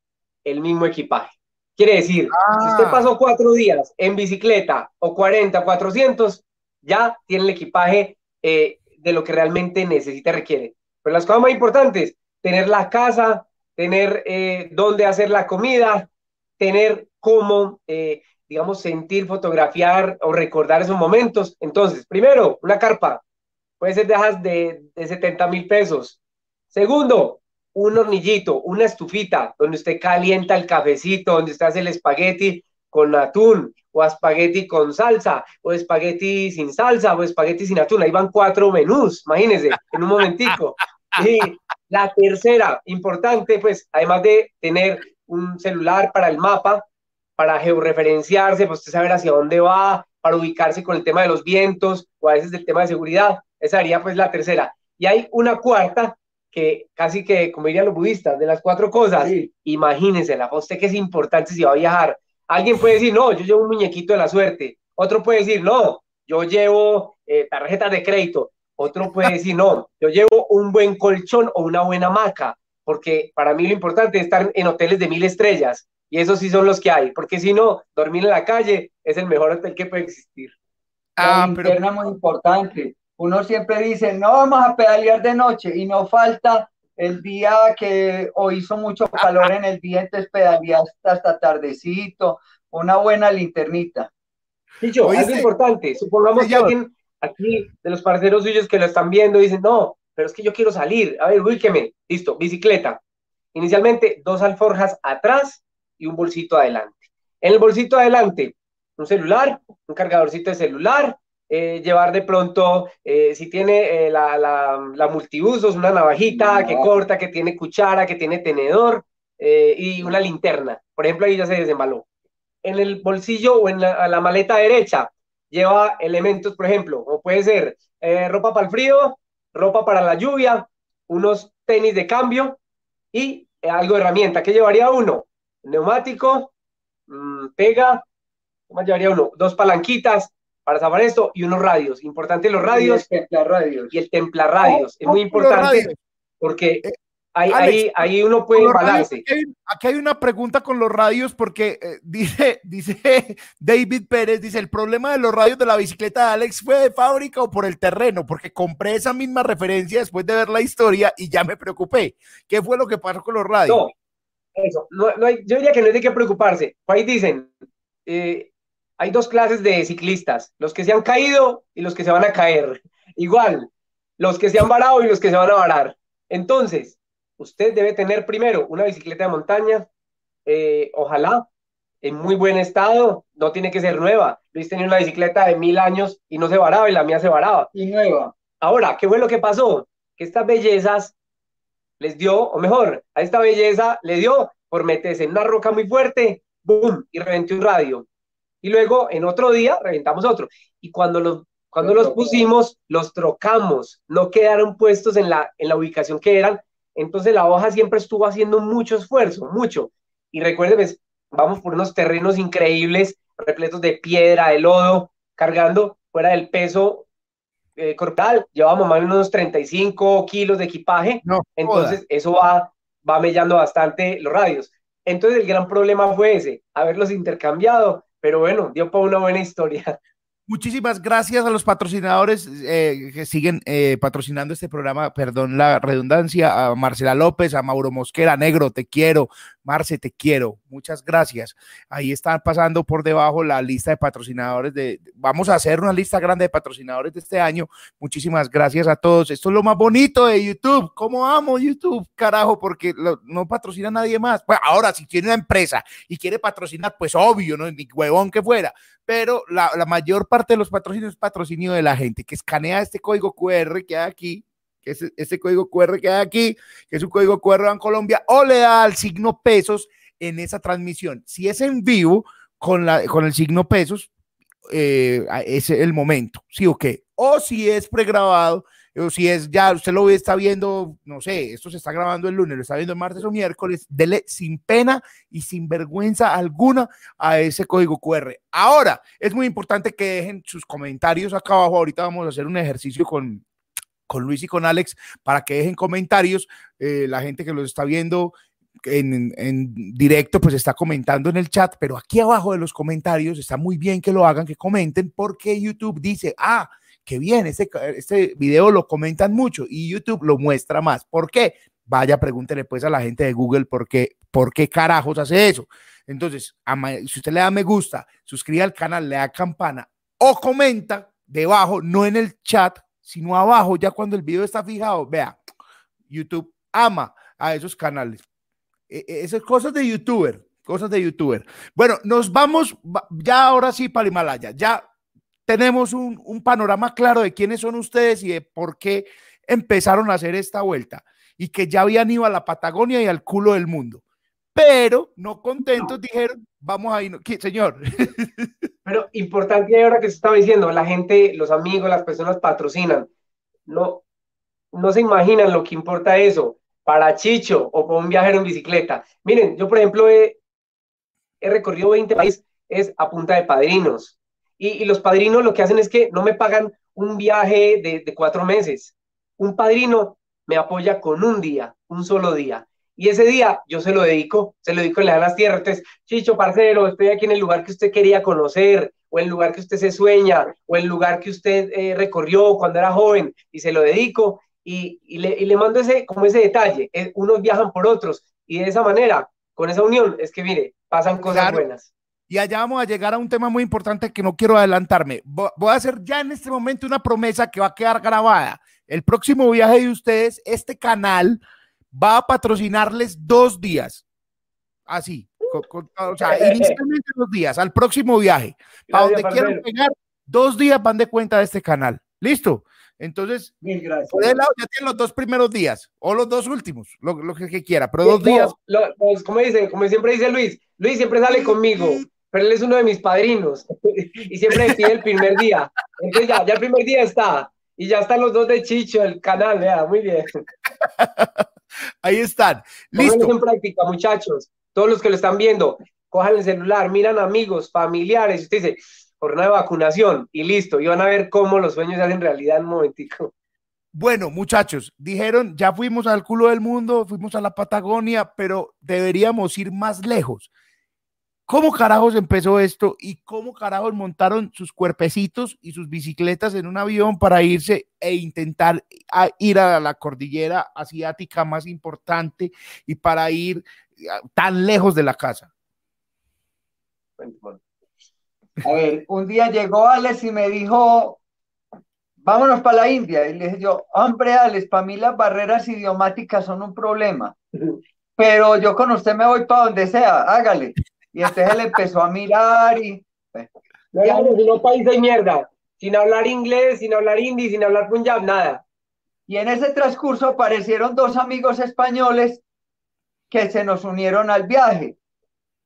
el mismo equipaje. Quiere decir, si usted ah. pasó cuatro días en bicicleta o 40, 400, ya tiene el equipaje eh, de lo que realmente necesita, requiere. Pero las cosas más importantes, tener la casa, tener eh, dónde hacer la comida, tener cómo, eh, digamos, sentir, fotografiar o recordar esos momentos. Entonces, primero, una carpa. Puede ser de, de 70 mil pesos. Segundo, un hornillito, una estufita donde usted calienta el cafecito, donde usted hace el espagueti con atún, o espagueti con salsa, o espagueti sin salsa, o espagueti sin atún. Ahí van cuatro menús, imagínense, en un momentico. Y la tercera, importante, pues, además de tener un celular para el mapa, para georreferenciarse, pues usted saber hacia dónde va, para ubicarse con el tema de los vientos o a veces del tema de seguridad. Esa sería pues la tercera. Y hay una cuarta que casi que, como dirían los budistas, de las cuatro cosas, imagínense, la usted que es importante si va a viajar. Alguien puede decir, no, yo llevo un muñequito de la suerte. Otro puede decir, no, yo llevo eh, tarjetas de crédito. Otro puede decir, no, yo llevo un buen colchón o una buena hamaca, porque para mí lo importante es estar en hoteles de mil estrellas, y esos sí son los que hay, porque si no, dormir en la calle es el mejor hotel que puede existir. Ah, pero es muy importante. Uno siempre dice, no vamos a pedalear de noche, y no falta el día que hoy hizo mucho calor en el día, entonces pedaleaste hasta tardecito, una buena linternita. Dicho, es importante, supongamos que alguien aquí de los parceros suyos que lo están viendo dicen, no, pero es que yo quiero salir, a ver, ubíqueme, listo, bicicleta. Inicialmente dos alforjas atrás y un bolsito adelante. En el bolsito adelante, un celular, un cargadorcito de celular, eh, llevar de pronto, eh, si tiene eh, la, la, multiusos, una navajita que corta, que tiene cuchara, que tiene tenedor y una linterna. Por ejemplo, ahí ya se desembaló. En el bolsillo o en la, la maleta derecha, lleva elementos, por ejemplo, o puede ser eh, ropa para el frío, ropa para la lluvia, unos tenis de cambio y eh, algo de herramienta. ¿Qué llevaría uno? Neumático, mm, pega, ¿cómo llevaría uno? Dos palanquitas para saber esto y unos radios. Importante los radios. Y el radios. Y el templar radios. es muy importante porque Ahí, ahí, uno puede balancearse. Aquí, hay una pregunta con los radios porque eh, dice, dice David Pérez, dice, el problema de los radios de la bicicleta de Alex fue de fábrica o por el terreno, porque compré esa misma referencia después de ver la historia y ya me preocupé. ¿Qué fue lo que pasó con los radios? No, eso, no, no hay, yo diría que no hay de qué preocuparse. Ahí dicen, eh, hay dos clases de ciclistas, los que se han caído y los que se van a caer. Igual, los que se han varado y los que se van a varar. Entonces, usted debe tener primero una bicicleta de montaña, eh, ojalá en muy buen estado, no tiene que ser nueva. Luis tenía una bicicleta de mil años y no se varaba y la mía se varaba. Y nueva. Ahora, ¿qué fue lo que pasó? Que estas bellezas les dio, o mejor, a esta belleza le dio por meterse en una roca muy fuerte, ¡boom! y reventé un radio. Y luego, en otro día, reventamos otro. Y cuando los, cuando los pusimos, los trocamos, no quedaron puestos en la, en la ubicación que eran, entonces la hoja siempre estuvo haciendo mucho esfuerzo, mucho. Y recuerden, pues, vamos por unos terrenos increíbles, repletos de piedra, de lodo, cargando fuera del peso eh, corporal. Llevamos más o menos unos 35 kilos de equipaje. entonces eso va, va mellando bastante los radios. Entonces el gran problema fue ese, haberlos intercambiado, pero bueno, dio para una buena historia. Muchísimas gracias a los patrocinadores eh, que siguen eh, patrocinando este programa, perdón la redundancia, a Marcela López, a Mauro Mosquera, Negro, te quiero, Marce, te quiero, muchas gracias. Ahí están pasando por debajo la lista de patrocinadores de, vamos a hacer una lista grande de patrocinadores de este año. Muchísimas gracias a todos. Esto es lo más bonito de YouTube. ¿Cómo amo YouTube? Carajo, porque no patrocina nadie más. Pues ahora, si tiene una empresa y quiere patrocinar, pues obvio, ¿no? Ni huevón que fuera. Pero la, la mayor parte de los patrocinios es patrocinio de la gente que escanea este código QR que hay aquí que es este código QR que hay aquí, que es un código QR en Colombia, o le da al signo pesos en esa transmisión. Si es en vivo, con, la, con el signo pesos, eh, es el momento, ¿sí o qué? O si es pregrabado, o si es ya, usted lo está viendo, no sé, esto se está grabando el lunes, lo está viendo el martes o miércoles, dele sin pena y sin vergüenza alguna a ese código QR. Ahora, es muy importante que dejen sus comentarios acá abajo. Ahorita vamos a hacer un ejercicio con, con Luis y con Alex para que dejen comentarios. Eh, la gente que los está viendo en, directo, pues está comentando en el chat, pero aquí abajo de los comentarios está muy bien que lo hagan, que comenten, porque YouTube dice, ah, qué bien, este, este video lo comentan mucho y YouTube lo muestra más. ¿Por qué? Vaya, pregúntele pues a la gente de Google por qué, por qué carajos hace eso. Entonces, si usted le da me gusta, suscribe al canal, le da campana o comenta debajo, no en el chat, sino abajo, ya cuando el video está fijado, vea, YouTube ama a esos canales. E, e, esas cosas de youtuber, cosas de youtuber. Bueno, nos vamos ya ahora sí para Himalaya. Ya tenemos un, un, panorama claro de quiénes son ustedes y de por qué empezaron a hacer esta vuelta y que ya habían ido a la Patagonia y al culo del mundo. Pero no contentos dijeron, vamos a ir, señor. Pero importante ahora que se estaba diciendo, la gente, los amigos, las personas patrocinan. No, no se imaginan lo que importa eso para Chicho o para un viajero en bicicleta. Miren, yo por ejemplo he, recorrido 20 países es a punta de padrinos. Y, los padrinos lo que hacen es que no me pagan un viaje de, de cuatro meses. Un padrino me apoya con un día, un solo día. Y ese día yo se lo dedico, se lo dedico en las tierras. Entonces, Chicho, parcero, estoy aquí en el lugar que usted quería conocer, o el lugar que usted se sueña, o el lugar que usted eh, recorrió cuando era joven, y se lo dedico, y, le, y, le, mando ese, como ese detalle. Eh, unos viajan por otros, y de esa manera, con esa unión, es que mire, pasan cosas buenas. Y allá vamos a llegar a un tema muy importante que no quiero adelantarme. Voy a hacer ya en este momento una promesa que va a quedar grabada. El próximo viaje de ustedes, este canal va a patrocinarles dos días. Así. o sea, inicialmente dos días, al próximo viaje. Para donde quieran pegar, dos días van de cuenta de este canal. ¿Listo? Entonces, Bien, gracias. ya tienen los dos primeros días o los dos últimos, lo, que, quiera, pero dos días. pues, como, dice, como siempre dice Luis, Luis siempre sale conmigo, pero él es uno de mis padrinos y siempre me pide el primer día. Entonces, ya, ya el primer día está y ya están los dos de Chicho, el canal, vea, muy bien. Ahí están. Listo. en práctica, muchachos. Todos los que lo están viendo, cojan el celular, miran amigos, familiares, y usted dice, jornada de vacunación, y listo. Y van a ver cómo los sueños se hacen realidad en un momentico. Bueno, muchachos, dijeron, ya fuimos al culo del mundo, fuimos a la Patagonia, pero deberíamos ir más lejos. ¿Cómo carajos empezó esto y cómo carajos montaron sus cuerpecitos y sus bicicletas en un avión para irse e intentar ir a la cordillera asiática más importante y para ir tan lejos de la casa? A ver, un día llegó Alex y me dijo, vámonos para la India. Y le dije yo, hombre, Alex, para mí las barreras idiomáticas son un problema. Pero yo con usted me voy para donde sea, hágale. Y entonces él empezó a mirar y... No, no, no país de mierda, sin hablar inglés, sin hablar hindi, sin hablar punjab, nada. Y en ese transcurso aparecieron dos amigos españoles que se nos unieron al viaje.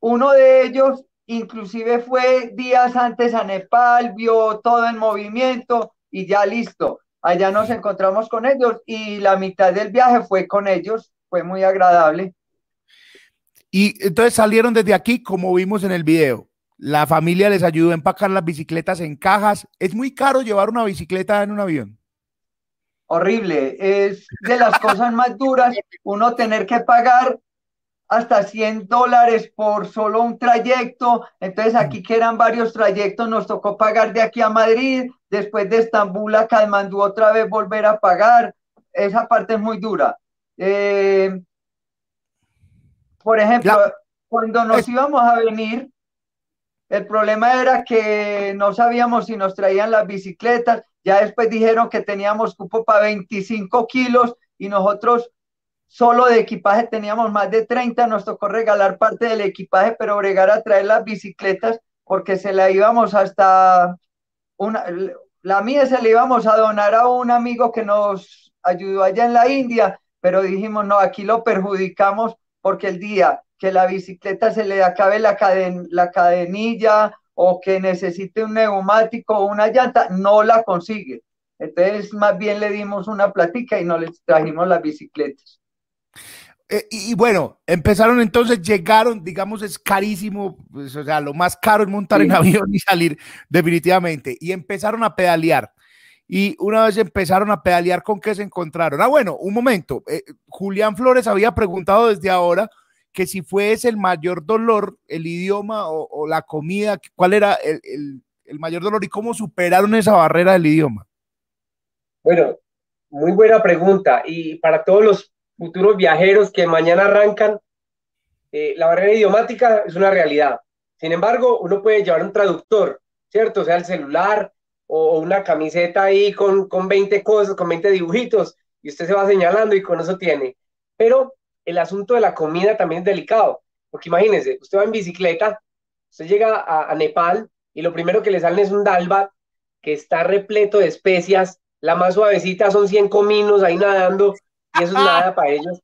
Uno de ellos inclusive fue días antes a Nepal, vio todo en movimiento y ya listo. Allá nos encontramos con ellos y la mitad del viaje fue con ellos, fue muy agradable. Y entonces salieron desde aquí, como vimos en el video. La familia les ayudó a empacar las bicicletas en cajas. Es muy caro llevar una bicicleta en un avión. Horrible. Es de las cosas más duras uno tener que pagar hasta 100 dólares por solo un trayecto. Entonces aquí que eran varios trayectos, nos tocó pagar de aquí a Madrid, después de Estambul a Kalmandú otra vez volver a pagar. Esa parte es muy dura. Eh, Por ejemplo, cuando nos íbamos a venir, el problema era que no sabíamos si nos traían las bicicletas. Ya después dijeron que teníamos cupo para 25 kilos y nosotros solo de equipaje teníamos más de 30. Nos tocó regalar parte del equipaje, pero bregar a traer las bicicletas porque se la íbamos hasta una, la mía se la íbamos a donar a un amigo que nos ayudó allá en la India, pero dijimos, no, aquí lo perjudicamos porque el día que la bicicleta se le acabe la, la cadenilla o que necesite un neumático o una llanta, no la consigue. Entonces, más bien le dimos una platica y no les trajimos las bicicletas. Eh, y, bueno, empezaron entonces, llegaron, digamos, es carísimo, pues, o sea, lo más caro es montar en avión y salir, definitivamente. Y empezaron a pedalear. Y una vez empezaron a pedalear, ¿con qué se encontraron? Ah, bueno, un momento. Eh, Julián Flores había preguntado desde ahora que si fue ese el mayor dolor, el idioma o, la comida, cuál era el, mayor dolor y cómo superaron esa barrera del idioma. Bueno, muy buena pregunta. Y para todos los futuros viajeros que mañana arrancan, eh, la barrera idiomática es una realidad. Sin embargo, uno puede llevar un traductor, ¿cierto? O sea, el celular o una camiseta ahí con, con 20 cosas, con 20 dibujitos, y usted se va señalando y con eso tiene. Pero el asunto de la comida también es delicado, porque imagínense, usted va en bicicleta, usted llega a, Nepal y lo primero que le sale es un dalba que está repleto de especias, la más suavecita son 100 cominos ahí nadando y eso es nada para ellos.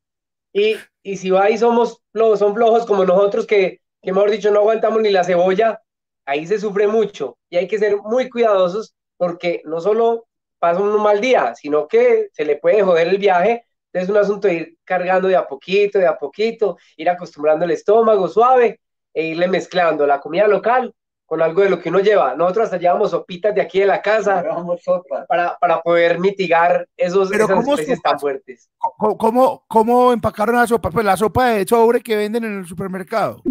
Y, y si va ahí somos son flojos como nosotros que, que mejor dicho no aguantamos ni la cebolla, ahí se sufre mucho y hay que ser muy cuidadosos porque no solo pasa un mal día, sino que se le puede joder el viaje. Es un asunto de ir cargando de a poquito, de a poquito, ir acostumbrando el estómago suave e irle mezclando la comida local con algo de lo que uno lleva. Nosotros hasta llevamos sopitas de aquí de la casa para, para poder mitigar esos, esas especies tan fuertes. ¿Cómo, ¿Cómo empacaron la sopa? Pues la sopa de sobre que venden en el supermercado.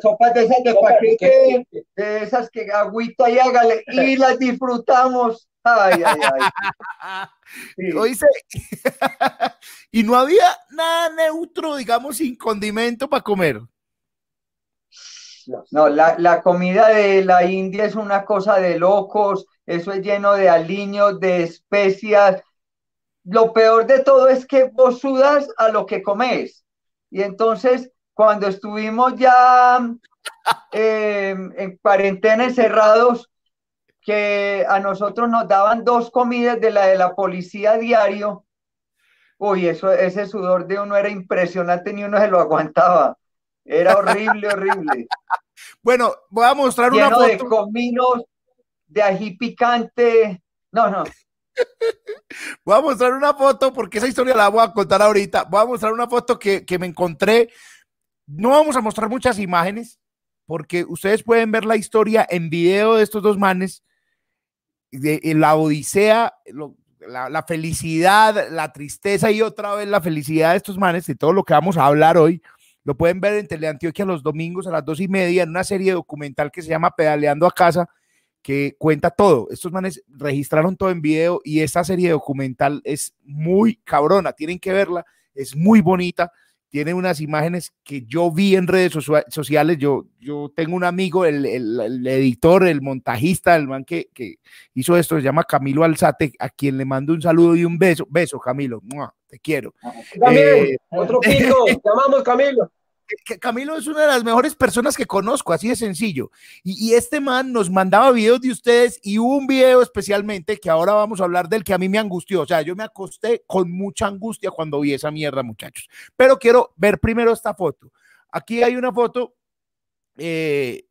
Sopas de esas de paquete, de esas que agüita y hágale, y las disfrutamos. Ay, ay, ay. y no había nada neutro, digamos, sin condimento para comer. No, la, la, comida de la India es una cosa de locos, eso es lleno de aliños, de especias. Lo peor de todo es que vos sudas a lo que comes. Y entonces, cuando estuvimos ya eh, en cuarentena encerrados, que a nosotros nos daban dos comidas de la de la policía diario. Uy, eso, ese sudor de uno era impresionante, ni uno se lo aguantaba. Era horrible, horrible. Bueno, voy a mostrar una foto. de cominos, de ají picante. No, no. Voy a mostrar una foto porque esa historia la voy a contar ahorita. Voy a mostrar una foto que, que me encontré. No vamos a mostrar muchas imágenes porque ustedes pueden ver la historia en video de estos dos manes de, la odisea, la, felicidad, la tristeza y otra vez la felicidad de estos manes, de todo lo que vamos a hablar hoy, lo pueden ver en Teleantioquia los domingos a las dos y media en una serie documental que se llama Pedaleando a Casa, que cuenta todo. Estos manes registraron todo en video y esta serie documental es muy cabrona, tienen que verla, es muy bonita tiene unas imágenes que yo vi en redes sociales. Yo, yo tengo un amigo, el, el, editor, el montajista, el man que, que, hizo esto, se llama Camilo Alzate, a quien le mando un saludo y un beso. Beso, Camilo, te quiero. También, eh, otro pico, te amamos, Camilo. Camilo es una de las mejores personas que conozco, así de sencillo. Y, este man nos mandaba videos de ustedes y un video especialmente que ahora vamos a hablar del que a mí me angustió. O sea, yo me acosté con mucha angustia cuando vi esa mierda, muchachos. Pero quiero ver primero esta foto. Aquí hay una foto. Eh,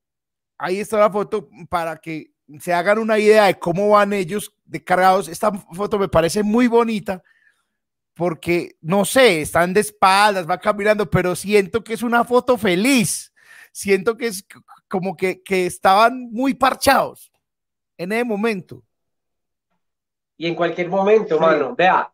ahí está la foto para que se hagan una idea de cómo van ellos descargados. Esta foto me parece muy bonita porque, no sé, están de espaldas, va caminando, pero siento que es una foto feliz. Siento que es como que, estaban muy parchados en ese momento. Y en cualquier momento, mano, vea.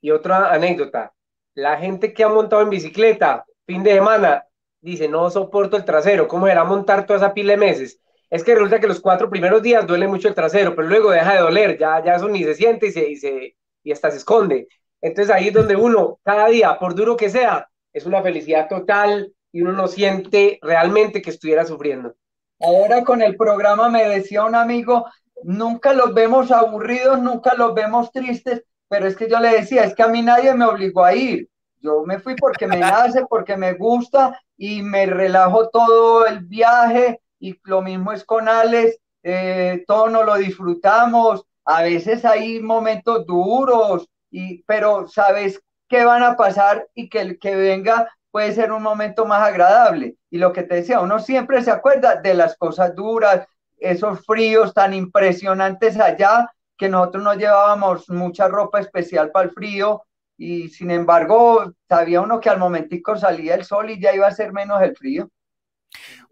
Y otra anécdota, la gente que ha montado en bicicleta, fin de semana, dice, no soporto el trasero, ¿cómo era montar toda esa pila de meses? Es que resulta que los cuatro primeros días duele mucho el trasero, pero luego deja de doler, ya, ya eso ni se siente y, se, y, se, y hasta se esconde. Entonces ahí es donde uno, cada día, por duro que sea, es una felicidad total y uno no siente realmente que estuviera sufriendo. Ahora con el programa me decía un amigo, nunca los vemos aburridos, nunca los vemos tristes, pero es que yo le decía, es que a mí nadie me obligó a ir. Yo me fui porque me nace, porque me gusta y me relajo todo el viaje y lo mismo es con Alex, eh, todo nos lo disfrutamos, a veces hay momentos duros, y, pero sabes qué van a pasar y que el que venga puede ser un momento más agradable. Y lo que te decía, uno siempre se acuerda de las cosas duras, esos fríos tan impresionantes allá, que nosotros no llevábamos mucha ropa especial para el frío y sin embargo sabía uno que al momentico salía el sol y ya iba a ser menos el frío.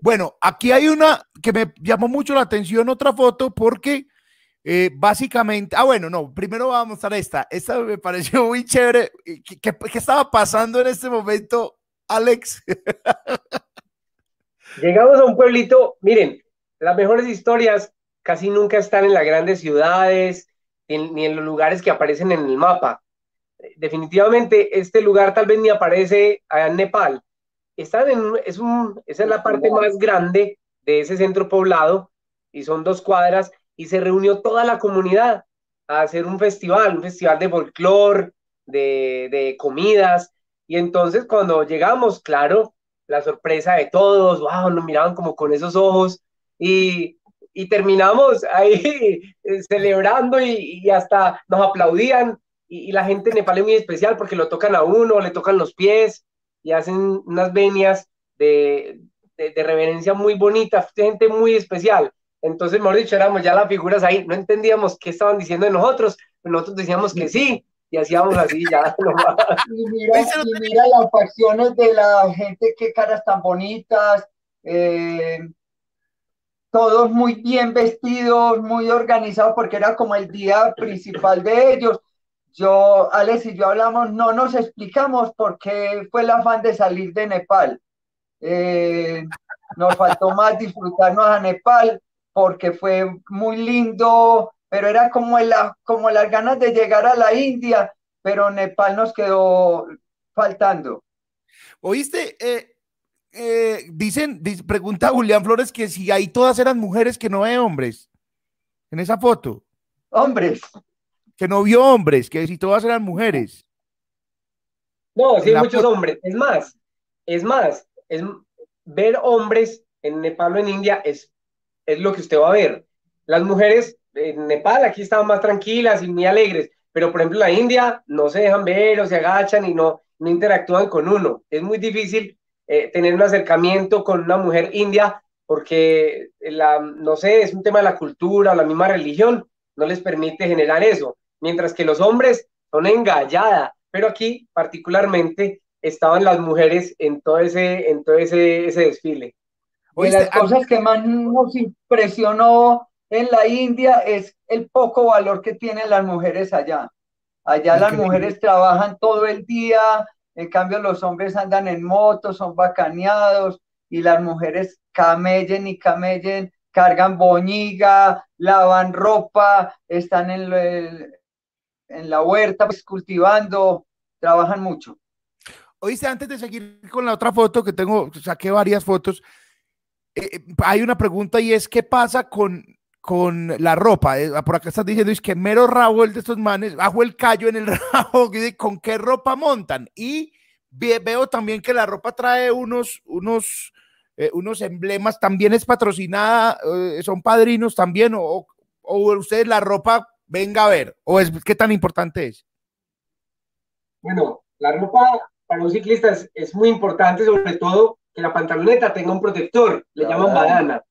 Bueno, aquí hay una que me llamó mucho la atención, otra foto, porque eh, básicamente, ah, bueno, no, primero vamos a mostrar esta. Esta me pareció muy chévere. ¿Qué, qué estaba pasando en este momento, Alex? Llegamos a un pueblito, miren, las mejores historias casi nunca están en las grandes ciudades ni en los lugares que aparecen en el mapa. Definitivamente, este lugar tal vez ni aparece allá en Nepal. Están en, es un, esa es la parte más grande de ese centro poblado y son dos cuadras y se reunió toda la comunidad a hacer un festival, un festival de folclore, de, comidas. Y entonces cuando llegamos, claro, la sorpresa de todos, wow, nos miraban como con esos ojos y, y terminamos ahí eh, celebrando y, hasta nos aplaudían y, la gente en Nepal es muy especial porque lo tocan a uno, le tocan los pies y hacen unas venias de, de, reverencia muy bonitas, gente muy especial. Entonces, mejor dicho, éramos ya las figuras ahí, no entendíamos qué estaban diciendo de nosotros, pero nosotros decíamos que sí, y hacíamos así ya. y, mira, y mira las facciones de la gente, qué caras tan bonitas, eh, todos muy bien vestidos, muy organizados, porque era como el día principal de ellos. Yo, Alex y yo hablamos, no nos explicamos por qué fue el afán de salir de Nepal. Eh, nos faltó más disfrutarnos a Nepal porque fue muy lindo, pero era como, el, como las ganas de llegar a la India, pero Nepal nos quedó faltando. ¿Oíste? Eh, eh, dicen, pregunta Julián Flores que si ahí todas eran mujeres que no ve hombres en esa foto. Hombres. Que no vio hombres, que si todas eran mujeres. No, sí hay muchos hombres. Es más, es más, es ver hombres en Nepal o en India es, es lo que usted va a ver. Las mujeres en Nepal aquí estaban más tranquilas y muy alegres, pero por ejemplo la India no se dejan ver o se agachan y no, no interactúan con uno. Es muy difícil eh, tener un acercamiento con una mujer india, porque la, no sé, es un tema de la cultura, la misma religión, no les permite generar eso, mientras que los hombres son engallada, pero aquí particularmente estaban las mujeres en todo ese, en todo ese, ese desfile. Y las cosas que más nos impresionó en la India es el poco valor que tienen las mujeres allá. Allá las mujeres trabajan todo el día, en cambio, los hombres andan en motos, son bacaneados y las mujeres camellen y camellen, cargan boñiga, lavan ropa, están en, en la huerta pues, cultivando, trabajan mucho. Oíste, antes de seguir con la otra foto que tengo, saqué varias fotos, eh, eh, hay una pregunta y es, ¿qué pasa con, con la ropa? Eh, por acá estás diciendo, es que mero rabo el de estos manes, bajo el callo en el rabo, ¿con qué ropa montan? Y veo también que la ropa trae unos, unos, unos emblemas, también es patrocinada, son padrinos también, o, o ustedes la ropa venga a ver, o es qué tan importante es. Bueno, la ropa para un ciclista es, muy importante, sobre todo que la pantaloneta tenga un protector, le llaman badana.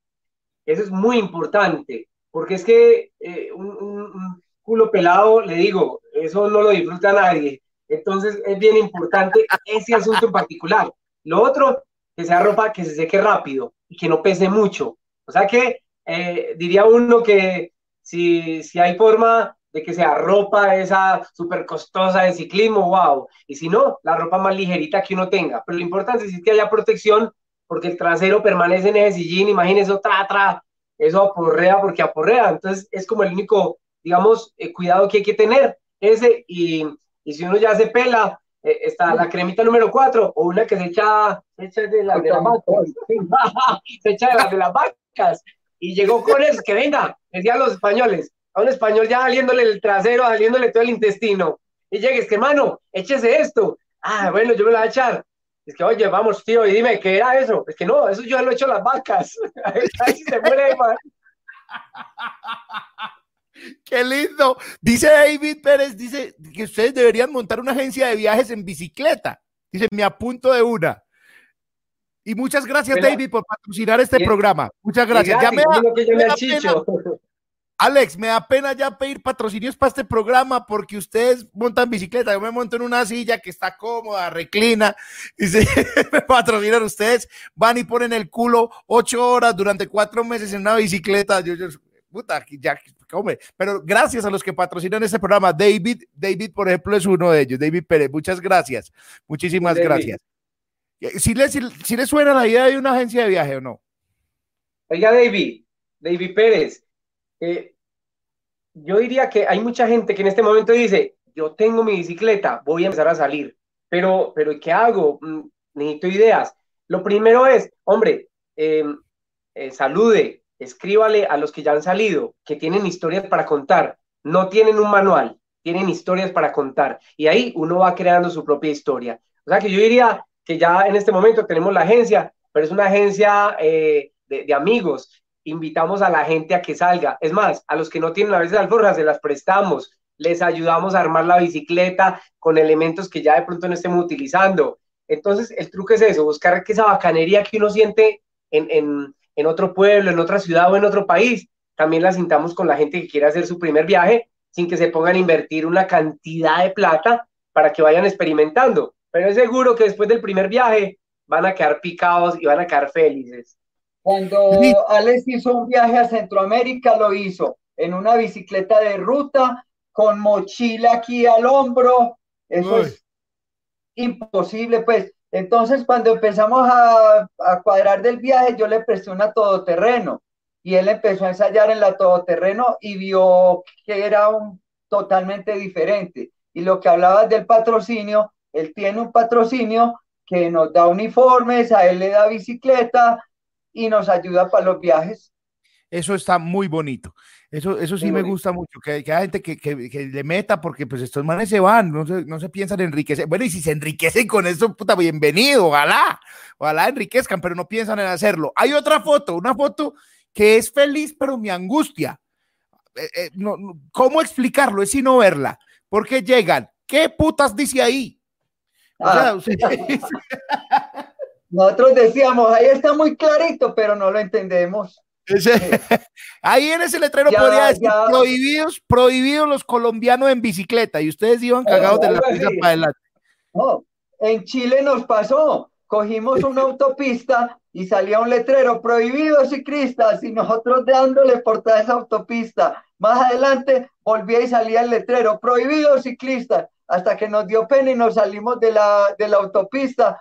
Eso es muy importante, porque es que eh, un, culo pelado, le digo, eso no lo disfruta nadie. Entonces es bien importante ese asunto en particular. Lo otro, que sea ropa que se seque rápido y que no pese mucho. O sea que eh, diría uno que si, si hay forma de que sea ropa esa súper costosa de ciclismo, wow. Y si no, la ropa más ligerita que uno tenga. Pero lo importante es que haya protección porque el trasero permanece en ese sillín, imagínese, tra, tra, eso aporrea porque aporrea. Entonces es como el único, digamos, eh, cuidado que hay que tener. Ese y, y si uno ya se pela, eh, está la cremita número 4 o una que se echa, se echa de, la, de las vacas, se echa de, la, de las vacas. Y llegó con eso, que venga, decían los españoles, a un español ya saliéndole el trasero, saliéndole todo el intestino. Y llegues, que hermano, échese esto. Ah, bueno, yo me lo voy a echar. Es que, oye, vamos, tío, y dime, ¿qué era eso? Es que no, eso yo lo he hecho las vacas. Ahí se muere, man. Qué lindo. Dice David Pérez, dice que ustedes deberían montar una agencia de viajes en bicicleta. Dice, me apunto de una. Y muchas gracias, David, por patrocinar este programa. Muchas gracias. ya me, Alex, me da pena ya pedir patrocinios para este programa porque ustedes montan bicicleta. Yo me monto en una silla que está cómoda, reclina. Y se me patrocinan ustedes. Van y ponen el culo ocho horas durante cuatro meses en una bicicleta. Yo, yo puta, ya, hombre. Pero gracias a los que patrocinan este programa. David, David, por ejemplo, es uno de ellos. David Pérez, muchas gracias. Muchísimas gracias. ¿Si le, si, le suena la idea de una agencia de viaje o no? Oiga, David, David Pérez, eh, yo diría que hay mucha gente que en este momento dice, yo tengo mi bicicleta, voy a empezar a salir, pero, pero ¿qué hago? Mm, necesito ideas. Lo primero es, hombre, em, eh, salude, escríbale a los que ya han salido, que tienen historias para contar, no tienen un manual, tienen historias para contar, y ahí uno va creando su propia historia. O sea que yo diría que ya en este momento tenemos la agencia, pero es una agencia eh, de amigos, invitamos a la gente a que salga. Es más, a los que no tienen a veces alforjas, se las prestamos, les ayudamos a armar la bicicleta con elementos que ya de pronto no estemos utilizando. Entonces, el truco es eso, buscar que esa bacanería que uno siente en, en, en otro pueblo, en otra ciudad o en otro país, también la sintamos con la gente que quiere hacer su primer viaje sin que se pongan a invertir una cantidad de plata para que vayan experimentando. Pero es seguro que después del primer viaje van a quedar picados y van a quedar felices. Cuando Alex hizo un viaje a Centroamérica, lo hizo en una bicicleta de ruta, con mochila aquí al hombro. Eso es imposible, pues. Entonces, cuando empezamos a, a, cuadrar del viaje, yo le presté una todoterreno y él empezó a ensayar en la todoterreno y vio que era un, totalmente diferente. Y lo que hablabas del patrocinio, él tiene un patrocinio que nos da uniformes, a él le da bicicleta, y nos ayuda para los viajes. Eso está muy bonito. Eso, eso sí me gusta mucho, que, hay gente que, que, que, le meta porque pues estos manes se van, no se, no se piensan enriquecer. Bueno, y si se enriquecen con eso, puta, bienvenido, ojalá, ojalá enriquezcan, pero no piensan en hacerlo. Hay otra foto, una foto que es feliz, pero mi angustia. Eh, eh, no, ¿Cómo explicarlo? Es sino verla. Porque llegan, ¿qué putas dice ahí? Ah. O sea, Nosotros decíamos, ahí está muy clarito, pero no lo entendemos. ahí en ese letrero podría decir prohibidos, prohibidos los colombianos en bicicleta y ustedes iban cagados de la pista para adelante. No, en Chile nos pasó, cogimos una autopista y salía un letrero prohibidos ciclistas y nosotros dándole por toda esa autopista. Más adelante volvía y salía el letrero prohibidos ciclistas hasta que nos dio pena y nos salimos de la, de la autopista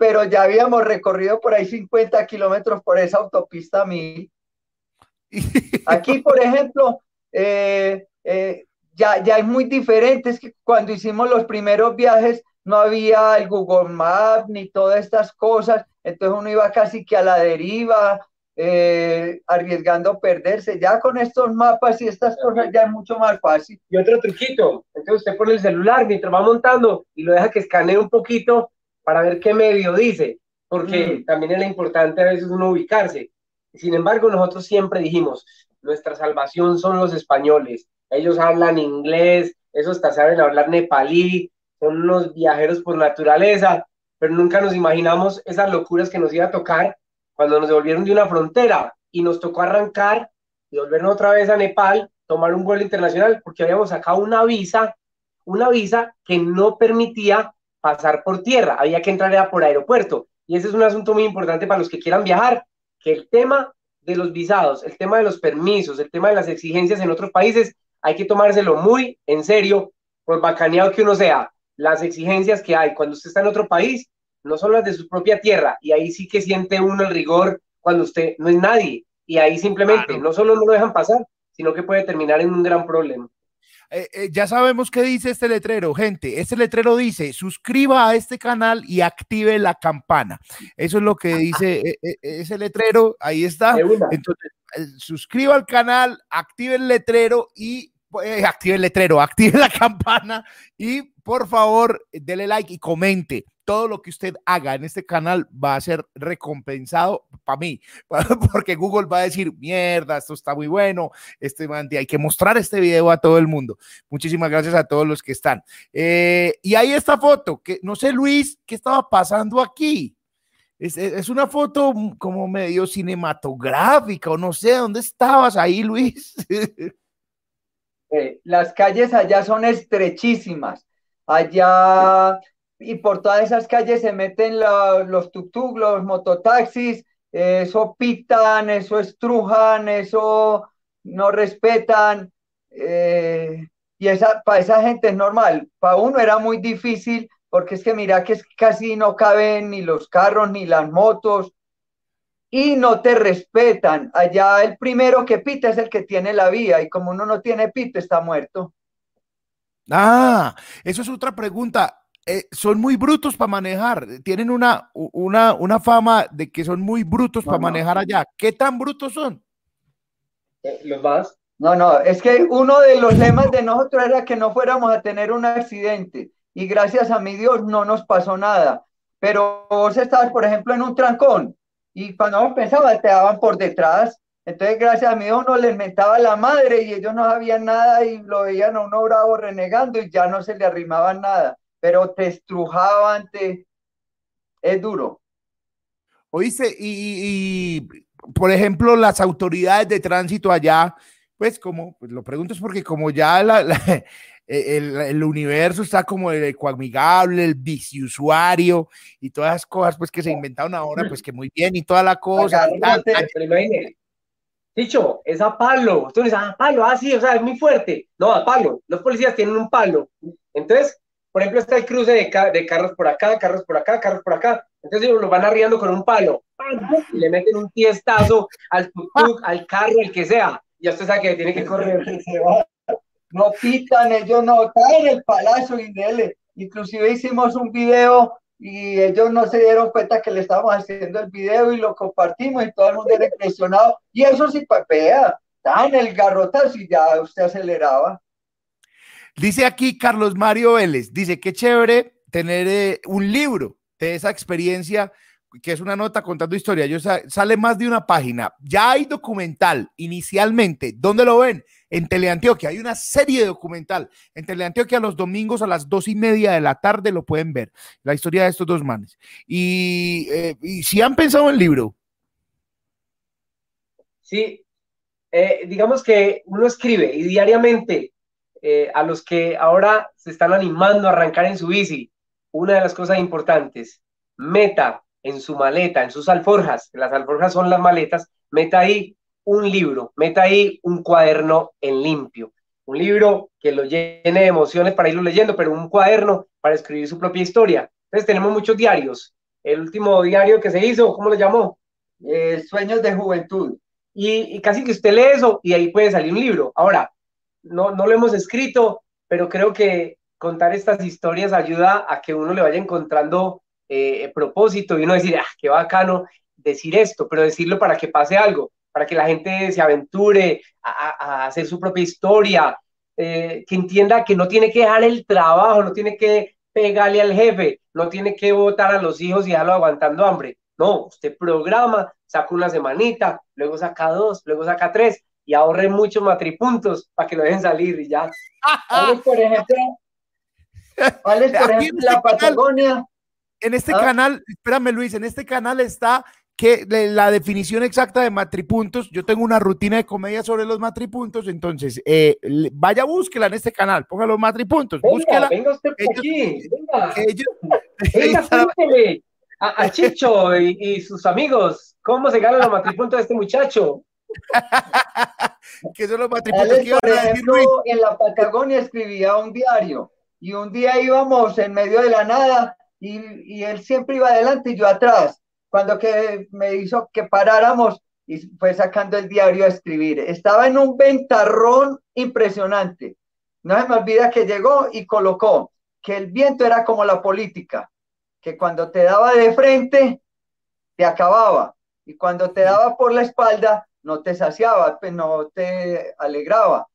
pero ya habíamos recorrido por ahí 50 kilómetros por esa autopista mil. Aquí, por ejemplo, eh, eh, ya, ya es muy diferente, es que cuando hicimos los primeros viajes no había el Google Maps ni todas estas cosas, entonces uno iba casi que a la deriva, eh, arriesgando perderse. Ya con estos mapas y estas cosas ya es mucho más fácil. Y otro truquito, entonces usted pone el celular mientras va montando y lo deja que escanee un poquito para ver qué medio dice, porque mm. también es importante a veces uno ubicarse. Sin embargo, nosotros siempre dijimos, nuestra salvación son los españoles. Ellos hablan inglés, esos hasta saben hablar nepalí, son unos viajeros por naturaleza, pero nunca nos imaginamos esas locuras que nos iba a tocar cuando nos devolvieron de una frontera y nos tocó arrancar y volvernos otra vez a Nepal, tomar un vuelo internacional, porque habíamos sacado una visa, una visa que no permitía pasar por tierra, había que entrar ya por aeropuerto. Y ese es un asunto muy importante para los que quieran viajar, que el tema de los visados, el tema de los permisos, el tema de las exigencias en otros países, hay que tomárselo muy en serio, por bacaneado que uno sea. Las exigencias que hay cuando usted está en otro país no son las de su propia tierra, y ahí sí que siente uno el rigor cuando usted no es nadie, y ahí simplemente no solo no lo dejan pasar, sino que puede terminar en un gran problema. Eh, eh, ya sabemos qué dice este letrero, gente. Este letrero dice, suscriba a este canal y active la campana. Eso es lo que dice eh, ese letrero. Ahí está. Entonces, suscriba al canal, active el letrero y active el letrero, active la campana y por favor, dele like y comente todo lo que usted haga en este canal va a ser recompensado para mí, porque Google va a decir, mierda, esto está muy bueno, este hay que mostrar este video a todo el mundo. Muchísimas gracias a todos los que están. Eh, y ahí esta foto, que no sé, Luis, ¿qué estaba pasando aquí? Es, una foto como medio cinematográfica o no sé, ¿dónde estabas ahí, Luis? Eh, las calles allá son estrechísimas. Allá y por todas esas calles se meten los tuk-tuk, los mototaxis, eso pitan, eso estrujan, eso no respetan. Eh, y esa, para esa gente es normal. Para uno era muy difícil porque es que mira que casi no caben ni los carros ni las motos y no te respetan. Allá el primero que pita es el que tiene la vía y como uno no tiene pita está muerto. Ah, eso es otra pregunta. Eh, son muy brutos para manejar, tienen una, una, una, fama de que son muy brutos para manejar allá. ¿Qué tan brutos son? Eh, ¿Los más? No, no, es que uno de los lemas de nosotros era que no fuéramos a tener un accidente y gracias a mi Dios no nos pasó nada. Pero vos estabas, por ejemplo, en un trancón y cuando vos pensabas te daban por detrás. Entonces, gracias a mi Dios, uno les mentaba la madre y ellos no sabían nada y lo veían a uno bravo renegando y ya no se le arrimaban nada pero te estrujaban, te... es duro. Oíste, y, por ejemplo, las autoridades de tránsito allá, pues como, pues lo pregunto es porque como ya el, universo está como el ecoamigable, el biciusuario y todas las cosas pues que se inventaron ahora, pues que muy bien y toda la cosa. Dicho, es a palo. Tú dices, a ah, palo, ah, sí, o sea, es muy fuerte. No, a palo. Los policías tienen un palo. Entonces, por ejemplo, está el cruce de, de, carros por acá, carros por acá, carros por acá. Entonces ellos lo van arriando con un palo y le meten un tiestazo al tuk al carro, el que sea. Y usted sabe que tiene que correr. No pitan, ellos no traen el palazo y dele. Inclusive hicimos un video y ellos no se dieron cuenta que le estábamos haciendo el video y lo compartimos y todo el mundo era impresionado. Y eso sí papea, está en el garrotazo y ya usted aceleraba. Dice aquí Carlos Mario Vélez, dice que chévere tener eh, un libro de esa experiencia, que es una nota contando historia. Yo sale más de una página. Ya hay documental inicialmente. ¿Dónde lo ven? En Teleantioquia. Hay una serie de documental. En Teleantioquia los domingos a las dos y media de la tarde lo pueden ver. La historia de estos dos manes. Y, eh, si han pensado en el libro. Sí, eh, digamos que uno escribe y diariamente eh, a los que ahora se están animando a arrancar en su bici, una de las cosas importantes, meta en su maleta, en sus alforjas, las alforjas son las maletas, meta ahí un libro, meta ahí un cuaderno en limpio, un libro que lo llene de emociones para irlo leyendo, pero un cuaderno para escribir su propia historia. Entonces tenemos muchos diarios. El último diario que se hizo, ¿cómo lo llamó? Eh, Sueños de Juventud. Y, y, casi que usted lee eso y ahí puede salir un libro. Ahora, no, no lo hemos escrito, pero creo que contar estas historias ayuda a que uno le vaya encontrando eh, propósito y uno decir, ah, qué bacano decir esto, pero decirlo para que pase algo, para que la gente se aventure a, hacer su propia historia, eh, que entienda que no tiene que dejar el trabajo, no tiene que pegarle al jefe, no tiene que votar a los hijos y dejarlo aguantando hambre. No, usted programa, saca una semanita, luego saca dos, luego saca tres, y ahorren muchos matripuntos para que lo dejen salir y ya. por ejemplo, por ejemplo la este Patagonia. en este ¿Ah? canal, espérame Luis, en este canal está que la definición exacta de matripuntos, yo tengo una rutina de comedia sobre los matripuntos, entonces eh, vaya, búsquela en este canal, ponga los matripuntos, venga, búsquela. Venga usted por aquí, venga. venga, a, a, Chicho y, y, sus amigos, ¿cómo se gana los matripuntos de este muchacho? que son los matrimonios que iban a decir En la Patagonia escribía un diario y un día íbamos en medio de la nada y, y, él siempre iba adelante y yo atrás. Cuando que me hizo que paráramos y fue sacando el diario a escribir. Estaba en un ventarrón impresionante. no se me olvida que llegó y colocó que el viento era como la política, que cuando te daba de frente, te acababa, y cuando te daba por la espalda, no te saciaba, pues, no te alegraba.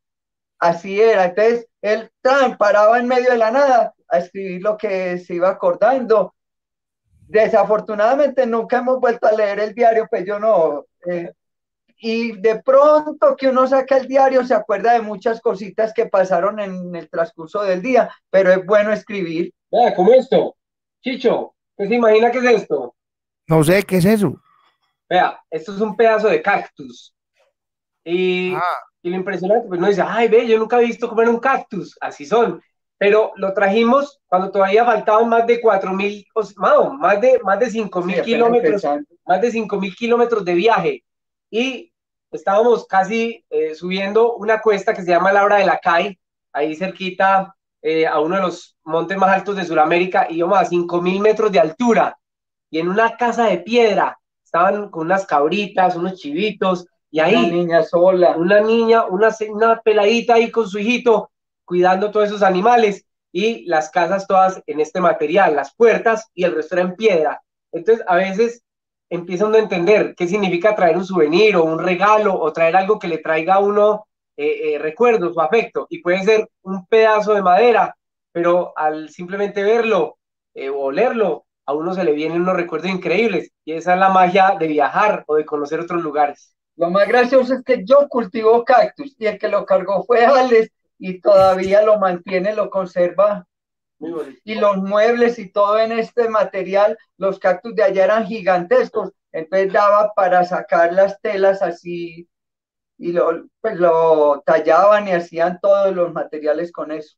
Así era. Entonces, él tan paraba en medio de la nada a escribir lo que se iba acordando. Desafortunadamente nunca hemos vuelto a leer el diario, pues yo no. Eh, y de pronto que uno saca el diario se acuerda de muchas cositas que pasaron en el transcurso del día, pero es bueno escribir. Vea, como esto. Chicho, ¿qué se imagina qué es esto? No sé, ¿qué es eso? Vea, esto es un pedazo de cactus. Y, ah. y lo impresionante, pues no dice, ay, ve, yo nunca he visto comer un cactus, así son. Pero lo trajimos cuando todavía faltaban más de cuatro mil, más de, más de cinco mil kilómetros, más de cinco mil kilómetros de viaje. Y estábamos casi eh, subiendo una cuesta que se llama Laura de la Cay, ahí cerquita eh, a uno de los montes más altos de Sudamérica, y íbamos a cinco mil metros de altura. Y en una casa de piedra, estaban con unas cabritas, unos chivitos, y ahí. Una niña sola. Una niña, una, una peladita ahí con su hijito, cuidando todos esos animales, y las casas todas en este material, las puertas y el resto era en piedra. Entonces, a veces empieza uno a entender qué significa traer un souvenir o un regalo o traer algo que le traiga a uno eh, eh, recuerdos o afecto. Y puede ser un pedazo de madera, pero al simplemente verlo eh, o olerlo, a uno se le vienen unos recuerdos increíbles y esa es la magia de viajar o de conocer otros lugares. Lo más gracioso es que yo cultivo cactus y el que lo cargó fue Alex y todavía lo mantiene, lo conserva. Y los muebles y todo en este material, los cactus de allá eran gigantescos, entonces daba para sacar las telas así y lo, pues lo tallaban y hacían todos los materiales con eso.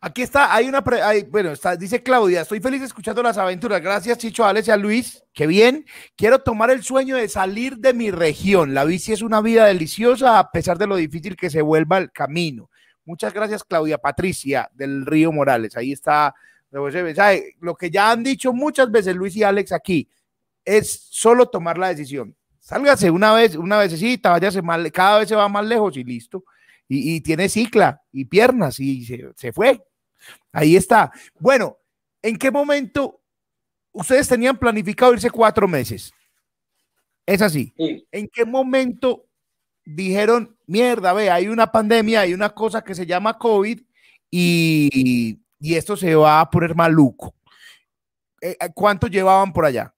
Aquí está, hay una, bueno, está, dice Claudia, estoy feliz escuchando las aventuras. Gracias, Chicho, Alex y a Luis. Qué bien. Quiero tomar el sueño de salir de mi región. La bici es una vida deliciosa a pesar de lo difícil que se vuelva el camino. Muchas gracias, Claudia Patricia del Río Morales. Ahí está. Lo que ya han dicho muchas veces Luis y Alex aquí es solo tomar la decisión. Sálgase una vez, una vecesita, váyase mal, cada vez se va más lejos y listo y, tiene cicla y piernas y se, fue. Ahí está. Bueno, ¿en qué momento ustedes tenían planificado irse cuatro meses? Es así. ¿En qué momento dijeron, mierda, ve, hay una pandemia, hay una cosa que se llama COVID y, esto se va a poner maluco? Eh, eh, ¿Cuánto llevaban por allá?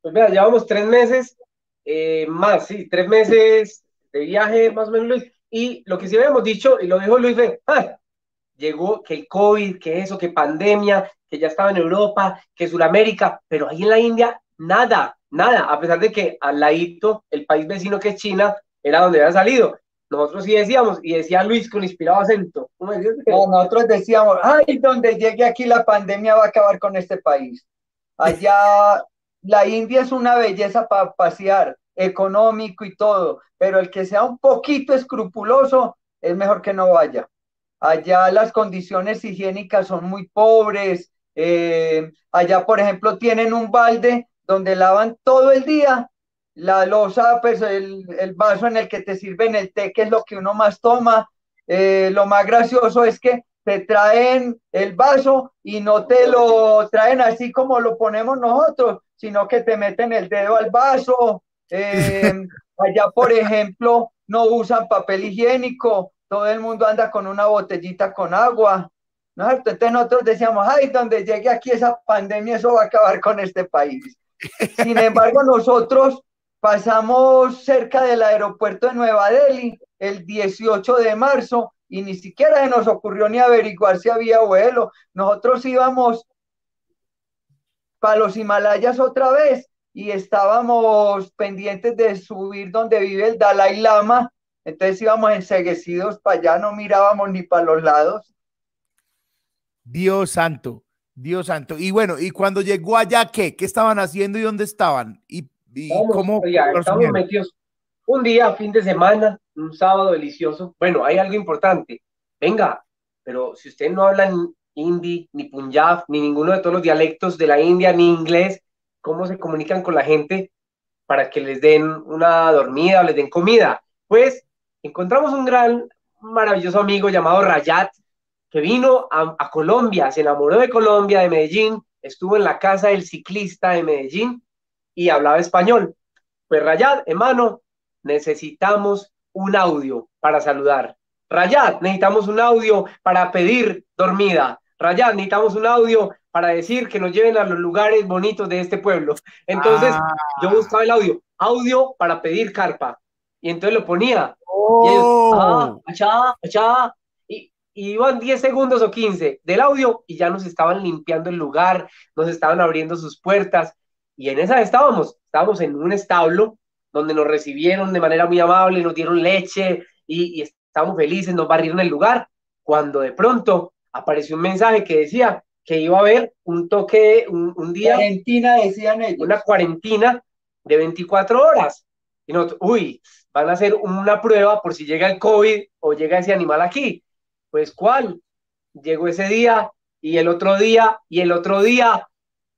Pues mira, llevamos tres meses eh, más, sí, tres meses de viaje más o menos, Luis. Y lo que sí habíamos dicho, y lo dijo Luis, fue, ah, llegó que el COVID, que eso, que pandemia, que ya estaba en Europa, que Sudamérica, pero ahí en la India, nada, nada, a pesar de que al ladito, el país vecino que es China, era donde había salido. Nosotros sí decíamos, y decía Luis con inspirado acento. nosotros decíamos, ay, donde llegue aquí la pandemia va a acabar con este país. Allá la India es una belleza para pasear económico y todo, pero el que sea un poquito escrupuloso es mejor que no vaya. Allá las condiciones higiénicas son muy pobres. Eh, allá, por ejemplo, tienen un balde donde lavan todo el día la losa, pues el, vaso en el que te sirven el té, que es lo que uno más toma. Eh, lo más gracioso es que te traen el vaso y no te lo traen así como lo ponemos nosotros, sino que te meten el dedo al vaso, eh, allá, por ejemplo, no usan papel higiénico, todo el mundo anda con una botellita con agua. ¿no Entonces nosotros decíamos, ay, donde llegue aquí esa pandemia, eso va a acabar con este país. Sin embargo, nosotros pasamos cerca del aeropuerto de Nueva Delhi el 18 de marzo y ni siquiera se nos ocurrió ni averiguar si había vuelo. Nosotros íbamos para los Himalayas otra vez y estábamos pendientes de subir donde vive el Dalai Lama, entonces íbamos enseguecidos para allá, no mirábamos ni para los lados. Dios santo, Dios santo. Y bueno, ¿y cuando llegó allá qué? ¿Qué estaban haciendo y dónde estaban? ¿Y, cómo? estamos metidos un día, fin de semana, un sábado delicioso. Bueno, hay algo importante. Venga, pero si usted no habla hindi, ni punjab, ni ninguno de todos los dialectos de la India, ni inglés, cómo se comunican con la gente para que les den una dormida o les den comida. Pues encontramos un gran maravilloso amigo llamado Rayat, que vino a, Colombia, se enamoró de Colombia, de Medellín, estuvo en la casa del ciclista de Medellín y hablaba español. Pues Rayat, hermano, necesitamos un audio para saludar. Rayat, necesitamos un audio para pedir dormida. Rayat, necesitamos un audio para decir que nos lleven a los lugares bonitos de este pueblo. Entonces, ah. yo buscaba el audio, audio para pedir carpa. Y entonces lo ponía. Y ellos, ah, achá, achá. Y, y iban 10 segundos o 15 del audio y ya nos estaban limpiando el lugar, nos estaban abriendo sus puertas. Y en esa estábamos, estábamos en un establo donde nos recibieron de manera muy amable, nos dieron leche y, y estábamos felices, nos barrieron el lugar. Cuando de pronto apareció un mensaje que decía que iba a haber un toque, un, un día. Cuarentena, decían ellos. Una cuarentena de 24 horas. Y nosotros, uy, van a hacer una prueba por si llega el COVID o llega ese animal aquí. Pues, ¿cuál? Llegó ese día y el otro día y el otro día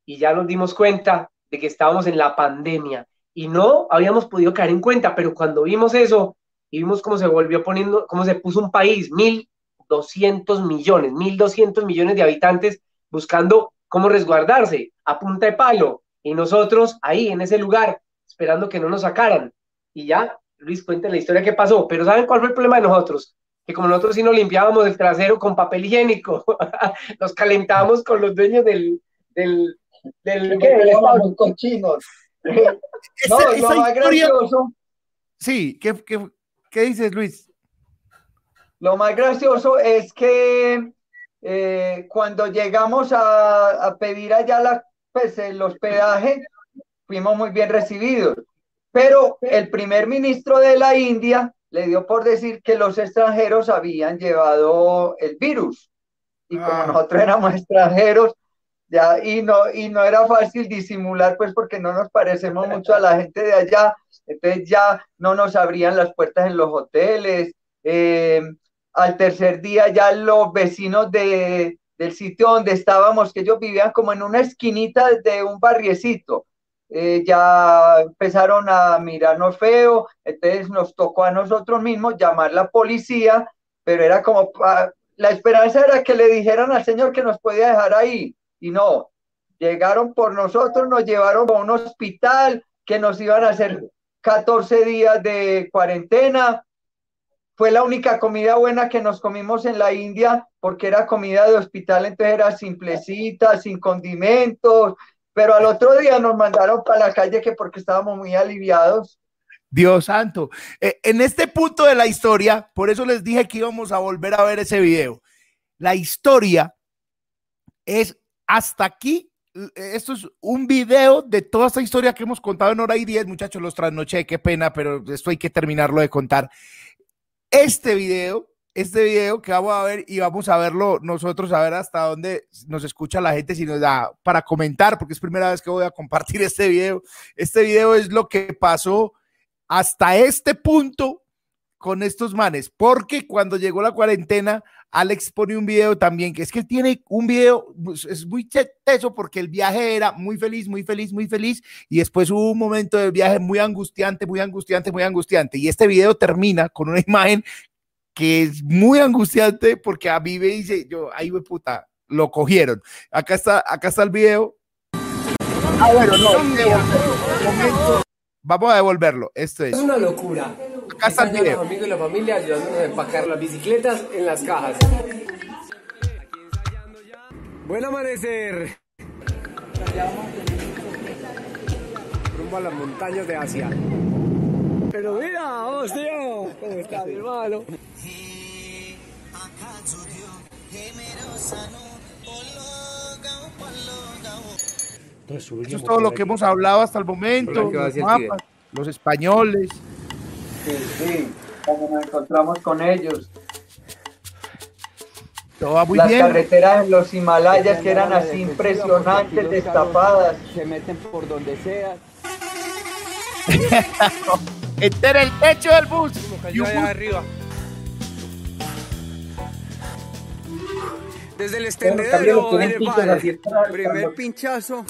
y ya nos dimos cuenta de que estábamos en la pandemia y no habíamos podido caer en cuenta, pero cuando vimos eso y vimos cómo se volvió poniendo, cómo se puso un país, mil doscientos millones, mil doscientos millones de habitantes buscando cómo resguardarse a punta de palo y nosotros ahí en ese lugar esperando que no nos sacaran. Y ya, Luis, cuenta la historia que pasó, pero ¿saben cuál fue el problema de nosotros? Que como nosotros sí nos limpiábamos el trasero con papel higiénico, nos calentábamos con los dueños del... del, del, del cochinos. no, gracioso. Sí, ¿qué, qué, qué dices, Luis? Lo más gracioso es que eh, cuando llegamos a, a, pedir allá la, pues, el hospedaje, fuimos muy bien recibidos. Pero el primer ministro de la India le dio por decir que los extranjeros habían llevado el virus. Y como ah. nosotros éramos extranjeros, ya, y, no, y no era fácil disimular, pues porque no nos parecemos mucho a la gente de allá, entonces ya no nos abrían las puertas en los hoteles. Eh, al tercer día ya los vecinos de, del sitio donde estábamos, que ellos vivían como en una esquinita de un barriecito, eh, ya empezaron a mirarnos feo, entonces nos tocó a nosotros mismos llamar la policía, pero era como, la esperanza era que le dijeran al señor que nos podía dejar ahí, y no, llegaron por nosotros, nos llevaron a un hospital que nos iban a hacer 14 días de cuarentena, fue la única comida buena que nos comimos en la India porque era comida de hospital, entonces era simplecita, sin condimentos, pero al otro día nos mandaron para la calle que porque estábamos muy aliviados. Dios santo. Eh, en este punto de la historia, por eso les dije que íbamos a volver a ver ese video. La historia es hasta aquí. Esto es un video de toda esta historia que hemos contado en hora y diez, muchachos, los trasnoché, qué pena, pero esto hay que terminarlo de contar. Este video este video que vamos a ver y vamos a verlo nosotros, a ver hasta dónde nos escucha la gente, si nos da para comentar, porque es primera vez que voy a compartir este video. Este video es lo que pasó hasta este punto con estos manes, porque cuando llegó la cuarentena, Alex pone un video también, que es que tiene un video, pues, es muy teso porque el viaje era muy feliz, muy feliz, muy feliz, y después hubo un momento del viaje muy angustiante, muy angustiante, muy angustiante, y este video termina con una imagen que es muy angustiante porque a mí me dice, yo, ahí me puta, lo cogieron. Acá está, acá está el video. Ah, bueno, no, Vamos a devolverlo. Esto es. Es una locura. Acá está el video. Los amigos y la familia ayudándonos a empacar las bicicletas en las cajas. Buen amanecer. Rumbo a las montañas de Asia. Pero mira, vamos, tío. ¿Cómo está mi hermano? Eso es todo lo que hemos hablado hasta el momento. Los, mapas, los españoles. Sí, sí, cuando nos encontramos con ellos. Todo va muy Las bien. carreteras en los Himalayas que eran así impresionantes, destapadas. Se meten por donde sea. Este era el techo del bus. Y un bus. arriba. Desde el extendedero, pisos así atrás, Primer pinchazo.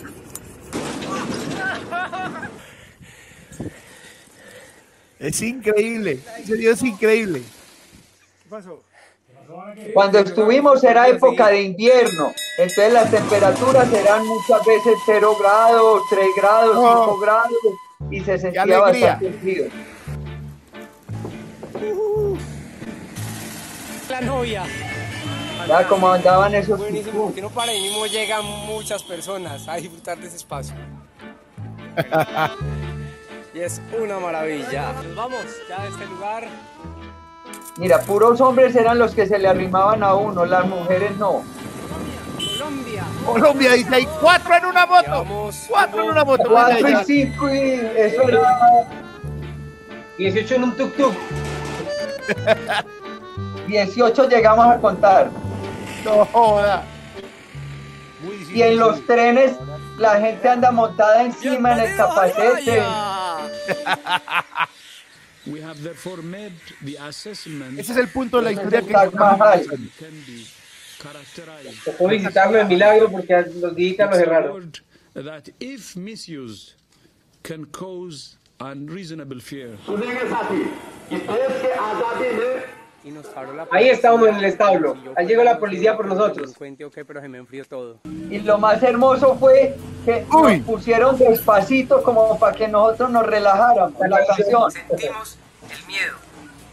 Es increíble. Es increíble. Cuando estuvimos era época de invierno, entonces las temperaturas eran muchas veces 0 grados, 3 grados, 5 grados y se sentía bastante frío. La novia. Ya como andaban esos Buenísimo, porque no para ahí mismo llegan muchas personas a disfrutar de ese espacio. y es una maravilla. Nos vamos ya de este lugar. Mira, puros hombres eran los que se le arrimaban a uno, las mujeres no. Colombia. Colombia dice hay cuatro en una moto. Llevamos Cuatro en una moto. Cuatro y cinco y eso era 18 en un tuk-tuk. 18 llegamos a contar. No joda. Muy difícil Y en los trenes la gente anda montada encima en el capacete. Himalaya. We have therefore made the assessment Ese es el punto de la historia que Tocó visitarlo en Milagro porque los días lo It's a cerraron. word that if misused can cause unreasonable fear. Y nos paró la Ahí estábamos en el establo. Ahí llegó la policía por no nosotros. Cuente, ok, pero se me enfrió todo. Y lo más hermoso fue que Uy. nos pusieron despacito como para que nosotros nos relajáramos la canción. Sentimos el miedo.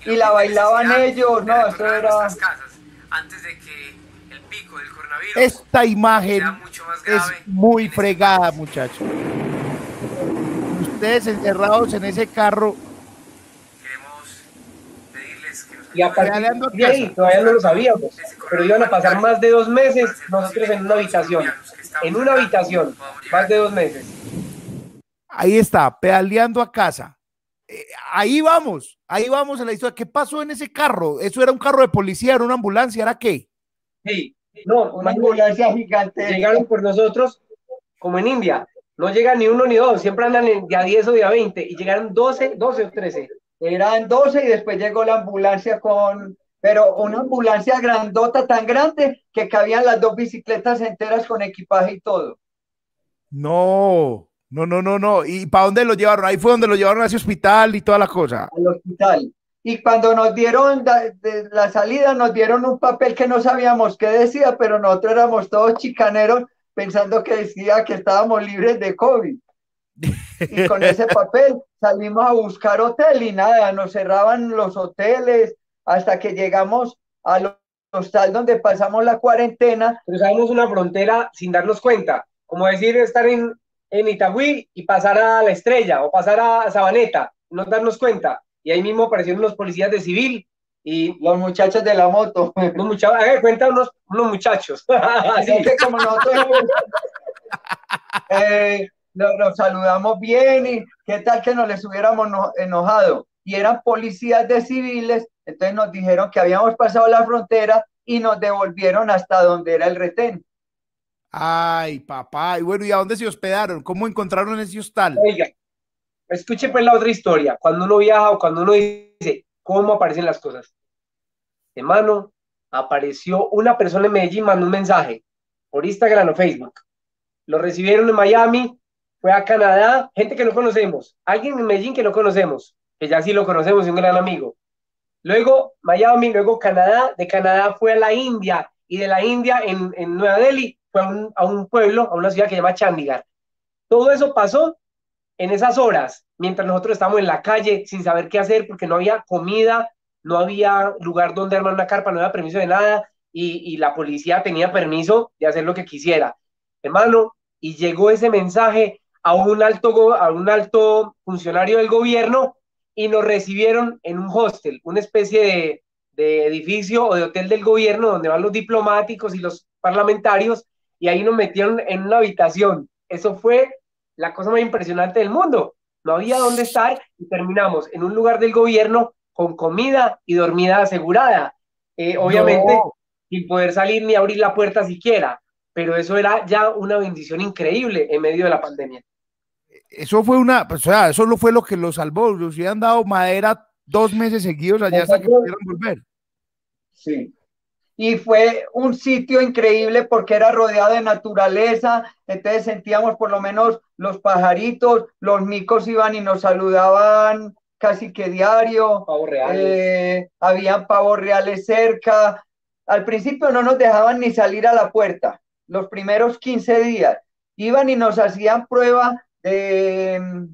Y la bailaban ellos, no, eso era... casas antes de que el pico del coronavirus Esta imagen Sea mucho más es grave muy este fregada, muchachos. Ustedes encerrados en ese carro, queremos pedirles que nos Y a partir a de ahí, todavía no lo sabíamos, pero iban a pasar más de dos meses nosotros en una habitación. En una habitación, más de dos meses. ahí está, pedaleando a casa. Eh, ahí vamos, ahí vamos en la historia. ¿Qué pasó en ese carro? ¿Eso era un carro de policía, era una ambulancia, era qué? Sí, no, Una ambulancia gigante. llegaron por nosotros como en India. No llega ni uno ni dos, siempre andan de a 10 o de a 20 y llegaron 12, 12 o 13. Eran 12 y después llegó la ambulancia con, pero una ambulancia grandota tan grande que cabían las dos bicicletas enteras con equipaje y todo. No, no, no, no, no. ¿Y para dónde lo llevaron? Ahí fue donde lo llevaron a ese hospital y toda la cosa. al hospital. Y cuando nos dieron de la salida, nos dieron un papel que no sabíamos qué decía, pero nosotros éramos todos chicaneros pensando que decía que estábamos libres de COVID. Y con ese papel salimos a buscar hotel y nada, nos cerraban los hoteles hasta que llegamos al hostal donde pasamos la cuarentena. Cruzamos una frontera sin darnos cuenta, como decir estar en, en Itagüí y pasar a La Estrella o pasar a Sabaneta, no darnos cuenta. Y ahí mismo aparecieron los policías de civil y Los muchachos de la moto. unos muchachos, haga cuenta unos, unos muchachos. Así Así. que como nosotros eh, lo- nos saludamos bien y qué tal que nos les hubiéramos no- enojado. Y eran policías de civiles, entonces nos dijeron que habíamos pasado la frontera y nos devolvieron hasta donde era el retén. Ay, papá. Y bueno, ¿y a dónde se hospedaron? ¿Cómo encontraron ese hostal? Oiga, escuche pues la otra historia. Cuando uno viaja o cuando uno dice cómo aparecen las cosas. Hermano, apareció una persona en Medellín, mandó un mensaje por Instagram o Facebook. Lo recibieron en Miami, fue a Canadá, gente que no conocemos, alguien en Medellín que no conocemos, que ya sí lo conocemos, un gran amigo. Luego Miami, luego Canadá, de Canadá fue a la India y de la India en, Nueva Delhi fue a un, a un pueblo, a una ciudad que se llama Chandigarh. Todo eso pasó en esas horas, mientras nosotros estábamos en la calle sin saber qué hacer porque no había comida, no había lugar donde armar una carpa, no había permiso de nada y, y la policía tenía permiso de hacer lo que quisiera. Hermano, y llegó ese mensaje a un alto, a un alto funcionario del gobierno y nos recibieron en un hostel, una especie de, de edificio o de hotel del gobierno donde van los diplomáticos y los parlamentarios y ahí nos metieron en una habitación. Eso fue la cosa más impresionante del mundo. No había dónde estar y terminamos en un lugar del gobierno con comida y dormida asegurada. Eh, obviamente, No. sin poder salir ni abrir la puerta siquiera, pero eso era ya una bendición increíble en medio de la pandemia. Eso fue una, pues, o sea, eso lo fue lo que los salvó. Los hubieran dado madera dos meses seguidos allá hasta que pudieran volver. Sí. Y fue un sitio increíble porque era rodeado de naturaleza, entonces sentíamos por lo menos los pajaritos, los micos iban y nos saludaban casi que diario. Pavos reales. Eh, habían pavos reales cerca. Al principio no nos dejaban ni salir a la puerta, los primeros 15 días. Iban y nos hacían prueba de,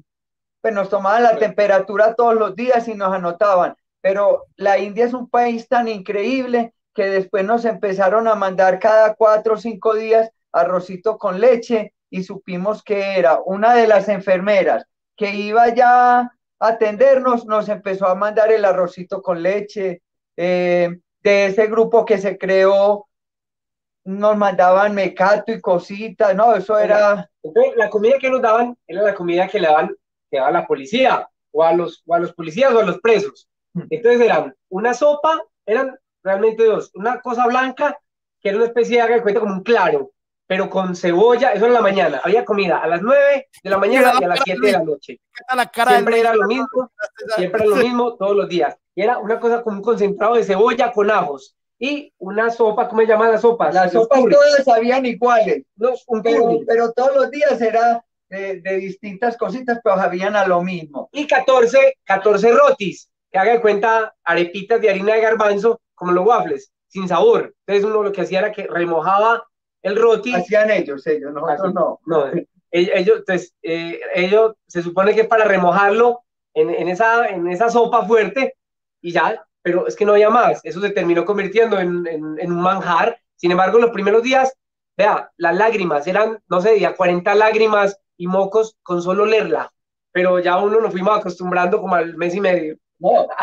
pues nos tomaban la temperatura todos los días y nos anotaban. Pero la India es un país tan increíble que después nos empezaron a mandar cada cuatro o cinco días arrocito con leche y supimos que era una de las enfermeras que iba ya a atendernos, nos empezó a mandar el arrocito con leche. Eh, de ese grupo que se creó, nos mandaban mecato y cositas, no, eso era... Entonces, la comida que nos daban era la comida que le daban, que daba la policía, o a, los, o a los policías o a los presos. Entonces eran una sopa, eran realmente dos, una cosa blanca, que era una especie de haga de cuenta como un claro, pero con cebolla, eso en la mañana, había comida a las 9 de la mañana y a las 7 de la noche. Siempre era lo mismo, siempre era lo mismo todos los días. Y era una cosa como un concentrado de cebolla con ajos. Y una sopa, ¿cómo se llama la sopa? Las sopas todas sabían iguales, no, un pero, pero, todos los días era de, de, distintas cositas, pero sabían a lo mismo. Y 14, 14 rotis, que haga de cuenta arepitas de harina de garbanzo, como los waffles, sin sabor. Entonces uno lo que hacía era que remojaba el roti. Hacían ellos, ellos, nosotros no. No, ellos, entonces, eh, ellos se supone que es para remojarlo en, en, esa, en esa sopa fuerte y ya, pero es que no había más. Eso se terminó convirtiendo en, un manjar. Sin embargo, los primeros días, vea, las lágrimas eran, no sé, ya 40 lágrimas y mocos con solo leerla. Pero ya uno nos fuimos acostumbrando como al mes y medio.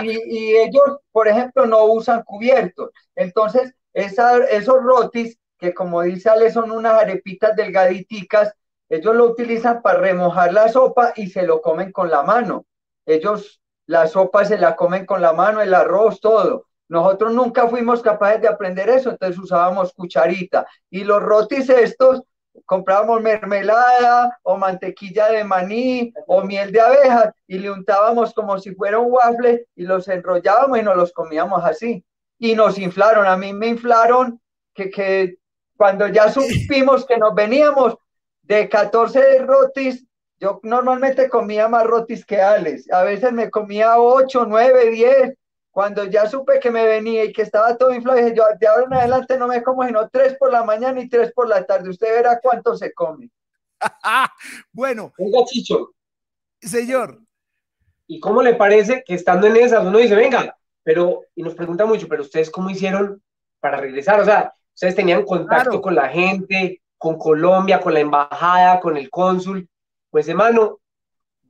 Y ellos, por ejemplo, no usan cubiertos. Entonces, esa, esos rotis, que como dice Ale, son unas arepitas delgaditicas, ellos lo utilizan para remojar la sopa y se lo comen con la mano. Ellos la sopa se la comen con la mano, el arroz, todo. Nosotros nunca fuimos capaces de aprender eso, entonces usábamos cucharita. Y los rotis estos, comprábamos mermelada o mantequilla de maní o miel de abejas y le untábamos como si fuera un waffle y los enrollábamos y nos los comíamos así. Y nos inflaron, a mí me inflaron que, que cuando ya supimos que nos veníamos de 14 rotis yo normalmente comía más rotis que Alex. A veces me comía 8, 9, 10. Cuando ya supe que me venía y que estaba todo inflado, dije yo, de ahora en adelante no me como sino 3 por la mañana y 3 por la tarde. Usted verá cuánto se come. bueno. Venga, Chicho. Señor. ¿Y cómo le parece que estando en esas uno dice, venga, pero, y nos pregunta mucho, pero ustedes cómo hicieron para regresar? O sea, ustedes tenían contacto claro. con la gente, con Colombia, con la embajada, con el cónsul pues hermano,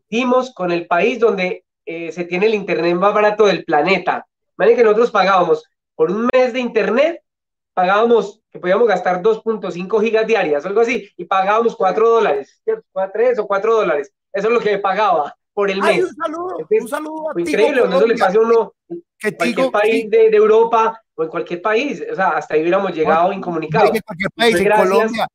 dimos con el país donde eh, se tiene el internet más barato del planeta. Miren que nosotros pagábamos por un mes de internet, pagábamos que podíamos gastar 2.5 gigas diarias, algo así, y pagábamos 4 dólares, 3 o 4 dólares. Eso es lo que pagaba por el mes. Ay, un saludo, un saludo a increíble, donde eso le pasa a uno en cualquier país de, de, Europa o en cualquier país, o sea, hasta ahí hubiéramos llegado incomunicados. En cualquier país, en Colombia,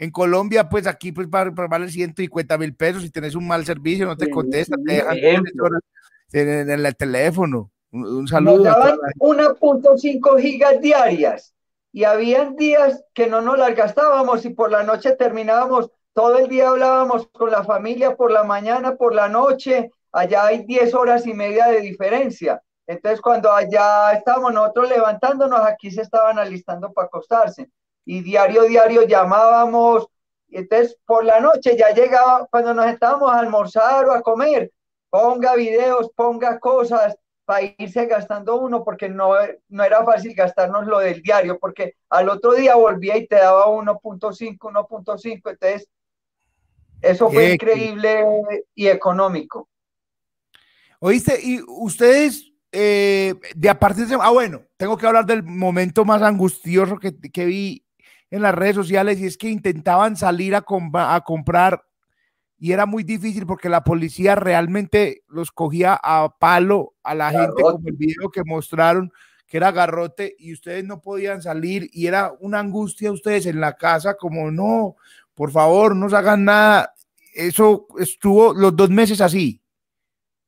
en Colombia, pues aquí pues para, para vale 150 mil pesos. Si tenés un mal servicio, no te contestan, te dejan en, en, el teléfono. Un, un saludo. Nos daban 1.5 gigas diarias y habían días que no nos las gastábamos y por la noche terminábamos, todo el día hablábamos con la familia por la mañana, por la noche. Allá hay 10 horas y media de diferencia. Entonces, cuando allá estábamos nosotros levantándonos, aquí se estaban alistando para acostarse y diario, diario llamábamos. Y entonces por la noche ya llegaba, cuando nos estábamos a almorzar o a comer, ponga videos, ponga cosas para irse gastando uno, porque no, no era fácil gastarnos lo del diario, porque al otro día volvía y te daba 1.5, 1.5, entonces eso fue increíble y económico. Oíste, y ustedes, eh, de aparte de, ah, bueno, tengo que hablar del momento más angustioso que, que vi en las redes sociales y es que intentaban salir a, comp a comprar y era muy difícil porque la policía realmente los cogía a palo a la garrote. gente, como el video que mostraron, que era garrote, y ustedes no podían salir, y era una angustia ustedes en la casa, como no, por favor, no se hagan nada. Eso estuvo los dos meses así.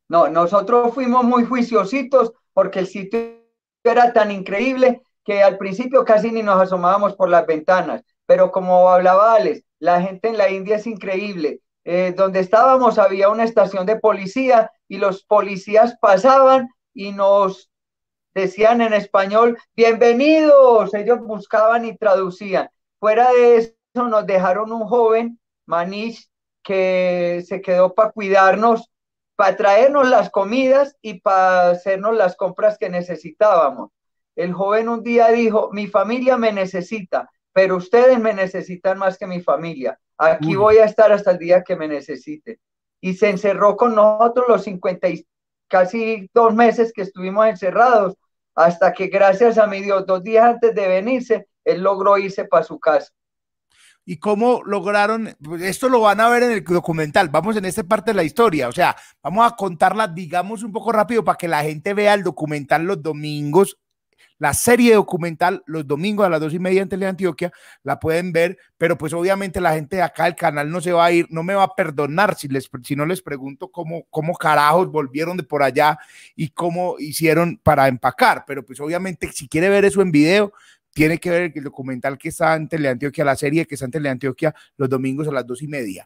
No, nosotros fuimos muy juiciositos porque el sitio era tan increíble que al principio casi ni nos asomábamos por las ventanas, pero como hablaba Alex, la gente en la India es increíble. Eh, donde estábamos había una estación de policía y los policías pasaban y nos decían en español, bienvenidos, ellos buscaban y traducían. Fuera de eso, nos dejaron un joven, Manish, que se quedó para cuidarnos, para traernos las comidas y para hacernos las compras que necesitábamos. El joven un día dijo, mi familia me necesita, pero ustedes me necesitan más que mi familia. Aquí voy a estar hasta el día que me necesite. Y se encerró con nosotros los 50 y casi dos meses que estuvimos encerrados, hasta que gracias a mi Dios, dos días antes de venirse, él logró irse para su casa. ¿Y cómo lograron? Esto lo van a ver en el documental. Vamos en esta parte de la historia. O sea, vamos a contarla, digamos, un poco rápido para que la gente vea el documental los domingos la serie documental los domingos a las dos y media en Teleantioquia, la pueden ver, pero pues obviamente la gente de acá del canal no se va a ir, no me va a perdonar si, les, si no les pregunto cómo, cómo carajos volvieron de por allá y cómo hicieron para empacar, pero pues obviamente si quiere ver eso en video, tiene que ver el documental que está en Teleantioquia, la serie que está en Teleantioquia los domingos a las dos y media.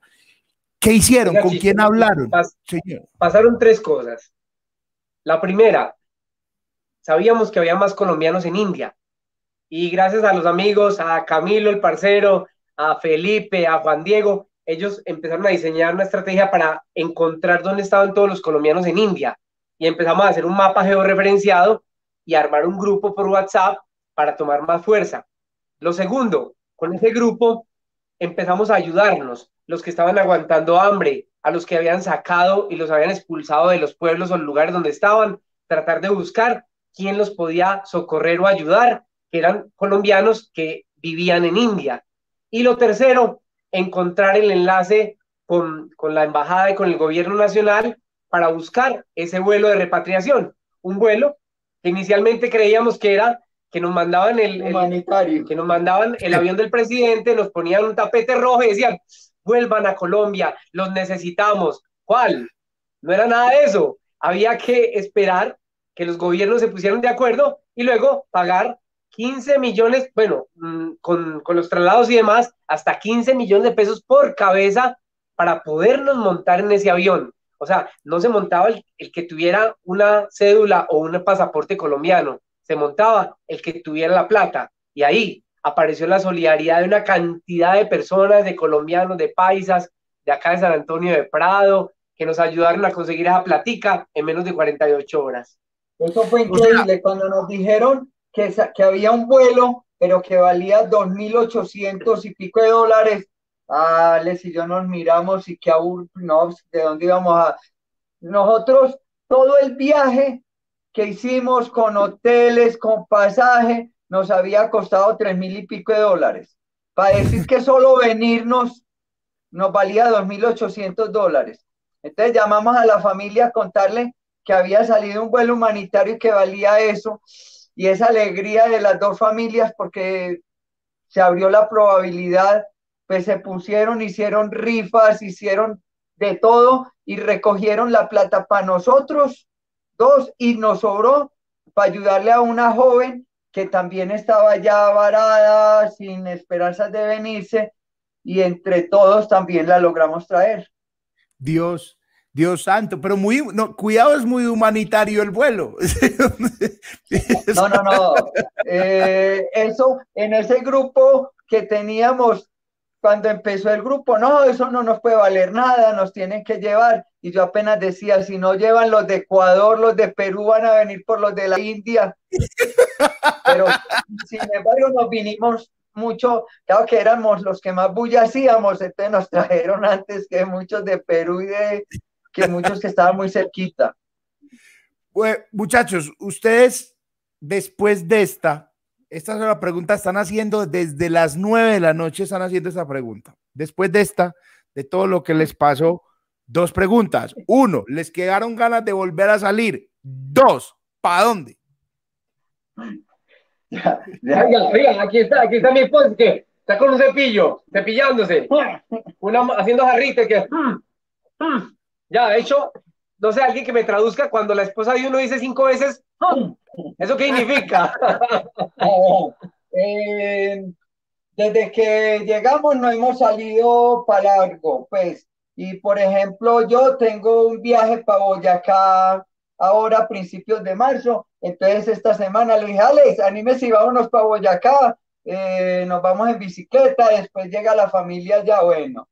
¿Qué hicieron? ¿Con quién hablaron? Pasaron tres cosas. La primera, sabíamos que había más colombianos en India. Y gracias a los amigos, a Camilo, el parcero, a Felipe, a Juan Diego, ellos empezaron a diseñar una estrategia para encontrar dónde estaban todos los colombianos en India. Y empezamos a hacer un mapa georreferenciado y armar un grupo por WhatsApp para tomar más fuerza. Lo segundo, con ese grupo empezamos a ayudarnos, los que estaban aguantando hambre, a los que habían sacado y los habían expulsado de los pueblos o lugares donde estaban, tratar de buscar quién los podía socorrer o ayudar, que eran colombianos que vivían en India. Y lo tercero, encontrar el enlace con, la embajada y con el gobierno nacional para buscar ese vuelo de repatriación. Un vuelo que inicialmente creíamos que era que nos mandaban el, humanitario, que nos mandaban el avión del presidente, nos ponían un tapete rojo y decían, vuelvan a Colombia, los necesitamos. ¿Cuál? No era nada de eso. Había que esperar que los gobiernos se pusieron de acuerdo y luego pagar 15 millones, bueno, mm, con, los traslados y demás, hasta 15 millones de pesos por cabeza para podernos montar en ese avión. O sea, no se montaba el, el, que tuviera una cédula o un pasaporte colombiano, se montaba el que tuviera la plata. Y ahí apareció la solidaridad de una cantidad de personas, de colombianos, de paisas, de acá de San Antonio de Prado, que nos ayudaron a conseguir esa platica en menos de 48 horas. Eso fue increíble cuando nos dijeron que, que había un vuelo, pero que valía 2.800 y pico de dólares. Alex y yo nos miramos y que aún, no, ¿de dónde íbamos a...? Nosotros, todo el viaje que hicimos con hoteles, con pasaje, nos había costado tres mil y pico de dólares. Para decir que solo venirnos nos valía 2.800 dólares. Entonces llamamos a la familia a contarle que había salido un vuelo humanitario y que valía eso, y esa alegría de las dos familias porque se abrió la probabilidad, pues se pusieron, hicieron rifas, hicieron de todo y recogieron la plata para nosotros dos y nos sobró para ayudarle a una joven que también estaba ya varada, sin esperanzas de venirse, y entre todos también la logramos traer. Dios, Dios santo, pero muy, no, cuidado, es muy humanitario el vuelo. No, no, no. Eh, eso, en ese grupo que teníamos cuando empezó el grupo, no, eso no nos puede valer nada, nos tienen que llevar. Y yo apenas decía, si no llevan los de Ecuador, los de Perú van a venir por los de la India. Pero sin embargo nos vinimos mucho, claro que éramos los que más bulla hacíamos, entonces nos trajeron antes que muchos de Perú y de, que muchos que estaban muy cerquita. Bueno, muchachos, ustedes después de esta, esta es la pregunta, están haciendo desde las nueve de la noche, están haciendo esa pregunta. Después de esta, de todo lo que les pasó, dos preguntas. Uno, ¿les quedaron ganas de volver a salir? Dos, ¿para dónde? Ya, aquí está, aquí está mi esposa que está con un cepillo, cepillándose, una, haciendo jarritas que... Ya, de hecho, no sé, alguien que me traduzca cuando la esposa de uno dice cinco veces, ¿eso qué significa? Eh, desde que llegamos no hemos salido para largo, pues Y por ejemplo, yo tengo un viaje para Boyacá ahora a principios de marzo. Entonces esta semana le dije, Alex, anímese y vámonos para Boyacá. Eh, nos vamos en bicicleta, después llega la familia ya bueno.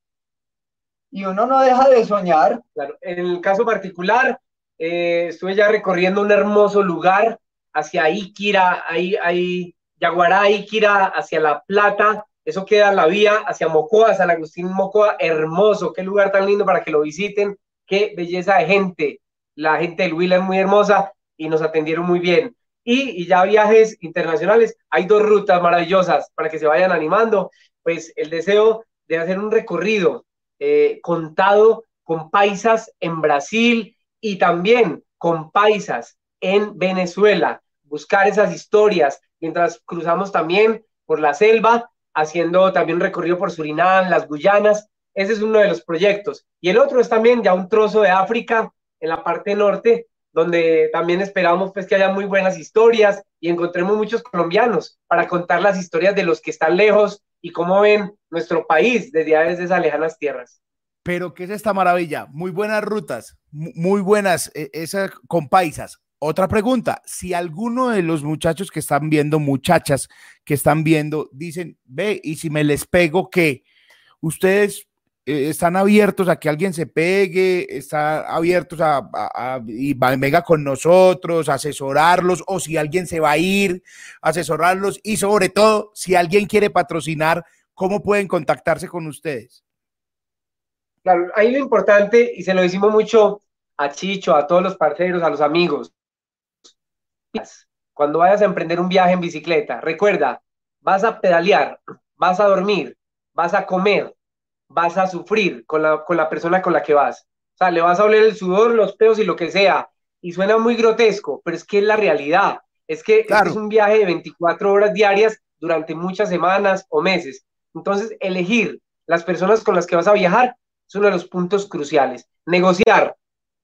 Y uno no deja de soñar. Claro, en el caso particular, eh, estuve ya recorriendo un hermoso lugar hacia Iquira, ahí, ahí, Yaguará, Iquira, hacia La Plata, eso queda la vía hacia Mocoa, San Agustín Mocoa, hermoso, qué lugar tan lindo para que lo visiten, qué belleza de gente, la gente del Huila es muy hermosa y nos atendieron muy bien. Y, ya viajes internacionales, hay dos rutas maravillosas para que se vayan animando, pues el deseo de hacer un recorrido eh, contado con paisas en Brasil y también con paisas en Venezuela, buscar esas historias mientras cruzamos también por la selva haciendo también recorrido por Surinam, las Guyanas. Ese es uno de los proyectos. Y el otro es también ya un trozo de África en la parte norte, donde también esperamos pues que haya muy buenas historias y encontremos muchos colombianos para contar las historias de los que están lejos y cómo ven nuestro país desde, desde esas lejanas tierras. Pero ¿qué es esta maravilla? Muy buenas rutas, muy buenas, e, esas con paisas. Otra pregunta, si alguno de los muchachos que están viendo, muchachas que están viendo, dicen, ve, y si me les pego, ¿qué? Ustedes eh, están abiertos a que alguien se pegue, están abiertos a, y venga con nosotros, asesorarlos, o si alguien se va a ir, asesorarlos, y sobre todo, si alguien quiere patrocinar, ¿cómo pueden contactarse con ustedes? Claro, ahí lo importante, y se lo decimos mucho a Chicho, a todos los parceros, a los amigos, cuando vayas a emprender un viaje en bicicleta, recuerda, vas a pedalear, vas a dormir, vas a comer, vas a sufrir con la, con la persona con la que vas. O sea, le vas a oler el sudor, los peos y lo que sea. Y suena muy grotesco, pero es que es la realidad. Es que este es un viaje de 24 horas diarias durante muchas semanas o meses. Entonces, elegir las personas con las que vas a viajar es uno de los puntos cruciales. Negociar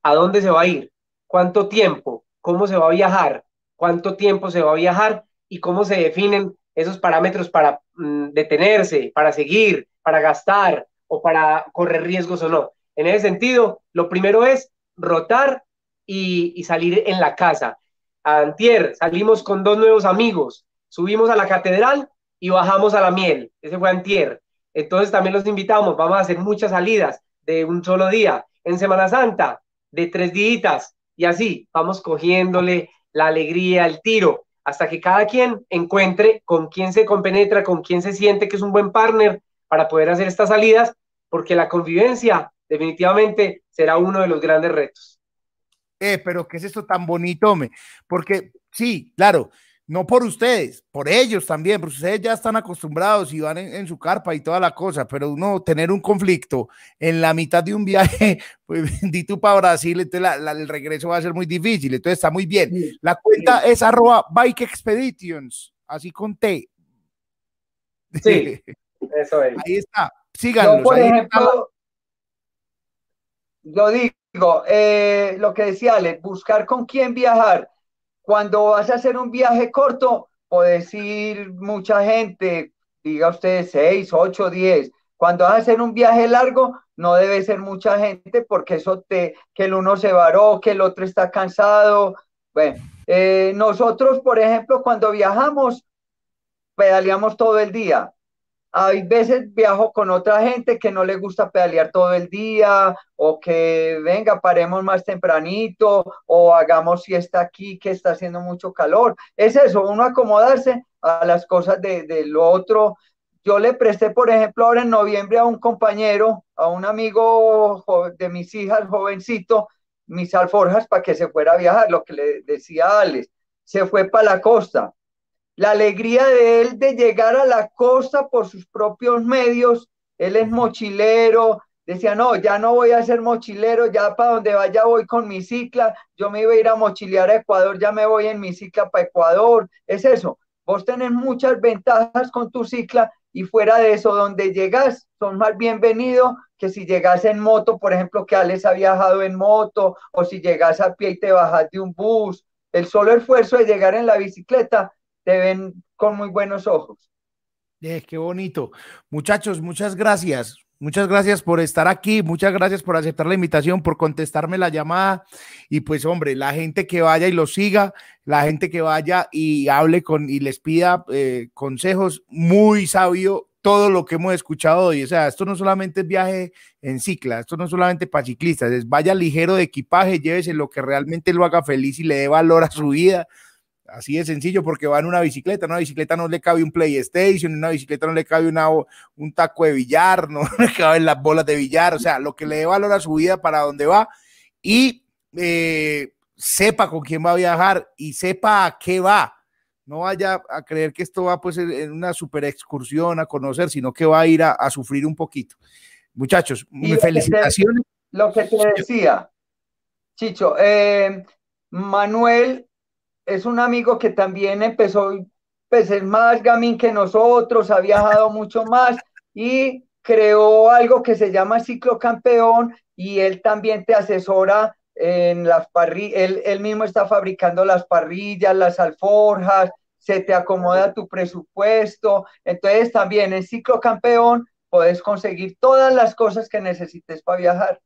a dónde se va a ir, cuánto tiempo, cómo se va a viajar, cuánto tiempo se va a viajar y cómo se definen esos parámetros para mm, detenerse, para seguir, para gastar o para correr riesgos o no. En ese sentido, lo primero es rotar y, salir en la casa. Antier salimos con dos nuevos amigos, subimos a la catedral y bajamos a la miel. Ese fue Antier. Entonces también los invitamos, vamos a hacer muchas salidas de un solo día. En Semana Santa, de tres días y así vamos cogiéndole la alegría, el tiro, hasta que cada quien encuentre con quién se compenetra, con quién se siente que es un buen partner para poder hacer estas salidas, porque la convivencia definitivamente será uno de los grandes retos. Eh, pero ¿qué es esto tan bonito, me? Porque sí, claro, no por ustedes, por ellos también, porque ustedes ya están acostumbrados y van en, su carpa y toda la cosa, pero uno tener un conflicto en la mitad de un viaje, pues bendito para Brasil, entonces el regreso va a ser muy difícil, entonces está muy bien. La cuenta es arroba Bike Expeditions, así con T. Sí, eso es. Ahí está, síganlos. por ejemplo, yo digo, eh, lo que decía Ale, buscar con quién viajar cuando vas a hacer un viaje corto, puedes ir mucha gente, diga usted seis, ocho, diez. Cuando vas a hacer un viaje largo, no debe ser mucha gente porque eso te, que el uno se varó, que el otro está cansado. Bueno, eh, nosotros, por ejemplo, cuando viajamos, pedaleamos todo el día hay veces viajo con otra gente que no le gusta pedalear todo el día o que venga, paremos más tempranito o hagamos fiesta aquí que está haciendo mucho calor. Es eso, uno acomodarse a las cosas de, lo otro. Yo le presté, por ejemplo, ahora en noviembre a un compañero, a un amigo de mis hijas, jovencito, mis alforjas, para que se fuera a viajar, lo que le decía Alex. Se fue para la costa la alegría de él de llegar a la costa por sus propios medios. Él es mochilero, decía, no, ya no voy a ser mochilero, ya para donde vaya voy con mi cicla, yo me iba a ir a mochilear a Ecuador, ya me voy en mi cicla para Ecuador. Es eso, vos tenés muchas ventajas con tu cicla y fuera de eso, donde llegas, son más bienvenidos que si llegas en moto, por ejemplo, que Alex ha viajado en moto, o si llegas a pie y te bajas de un bus. El solo esfuerzo de llegar en la bicicleta te ven con muy buenos ojos. Eh, qué bonito. Muchachos, muchas gracias. Muchas gracias por estar aquí, muchas gracias por aceptar la invitación, por contestarme la llamada y pues hombre, la gente que vaya y lo siga, la gente que vaya y hable con y les pida eh, consejos, muy sabio todo lo que hemos escuchado hoy. O sea, esto no solamente es viaje en cicla, esto no solamente para ciclistas, es vaya ligero de equipaje, llévese lo que realmente lo haga feliz y le dé valor a su vida Así de sencillo, porque va en una bicicleta. Una bicicleta no le cabe un PlayStation, una bicicleta no le cabe una, un taco de billar, no le caben las bolas de billar. O sea, lo que le dé valor a su vida para dónde va y eh, sepa con quién va a viajar y sepa a qué va. No vaya a creer que esto va pues en una super excursión a conocer, sino que va a ir a, sufrir un poquito. Muchachos, felicitaciones. lo que te decía, Chicho, eh, Manuel es un amigo que también empezó, pues es más gamín que nosotros, ha viajado mucho más y creó algo que se llama Ciclo Campeón y él también te asesora en las parrillas, él, mismo está fabricando las parrillas, las alforjas, se te acomoda tu presupuesto, entonces también en Ciclo Campeón puedes conseguir todas las cosas que necesites para viajar.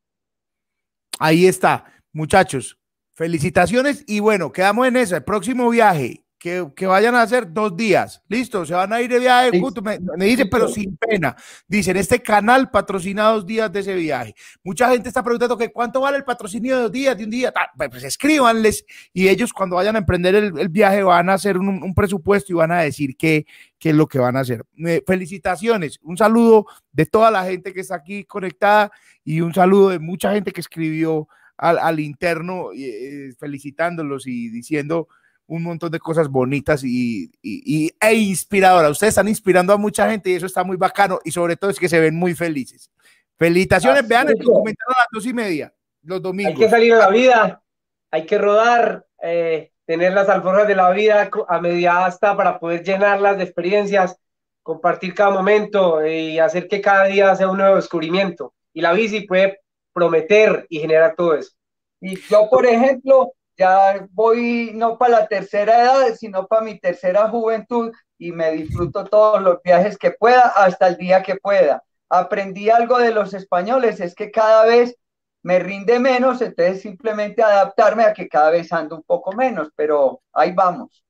Ahí está, muchachos, Felicitaciones y bueno, quedamos en eso. El próximo viaje que, que, vayan a hacer dos días. Listo, se van a ir de viaje. Me, me dicen, pero sin pena. Dicen, este canal patrocina dos días de ese viaje. Mucha gente está preguntando que cuánto vale el patrocinio de dos días, de un día. Pues, pues escríbanles y ellos cuando vayan a emprender el, el viaje van a hacer un, un, presupuesto y van a decir qué, qué es lo que van a hacer. felicitaciones. Un saludo de toda la gente que está aquí conectada y un saludo de mucha gente que escribió al, interno eh, felicitándolos y diciendo un montón de cosas bonitas y, e inspiradoras. Ustedes están inspirando a mucha gente y eso está muy bacano y sobre todo es que se ven muy felices. Felicitaciones, vean el documental a las dos y media, los domingos. Hay que salir a la vida, hay que rodar, eh, tener las alforjas de la vida a media hasta para poder llenarlas de experiencias, compartir cada momento y hacer que cada día sea un nuevo descubrimiento. Y la bici puede prometer y generar todo eso. Y yo, por ejemplo, ya voy no para la tercera edad, sino para mi tercera juventud y me disfruto todos los viajes que pueda hasta el día que pueda. Aprendí algo de los españoles, es que cada vez me rinde menos, entonces simplemente adaptarme a que cada vez ando un poco menos, pero ahí vamos.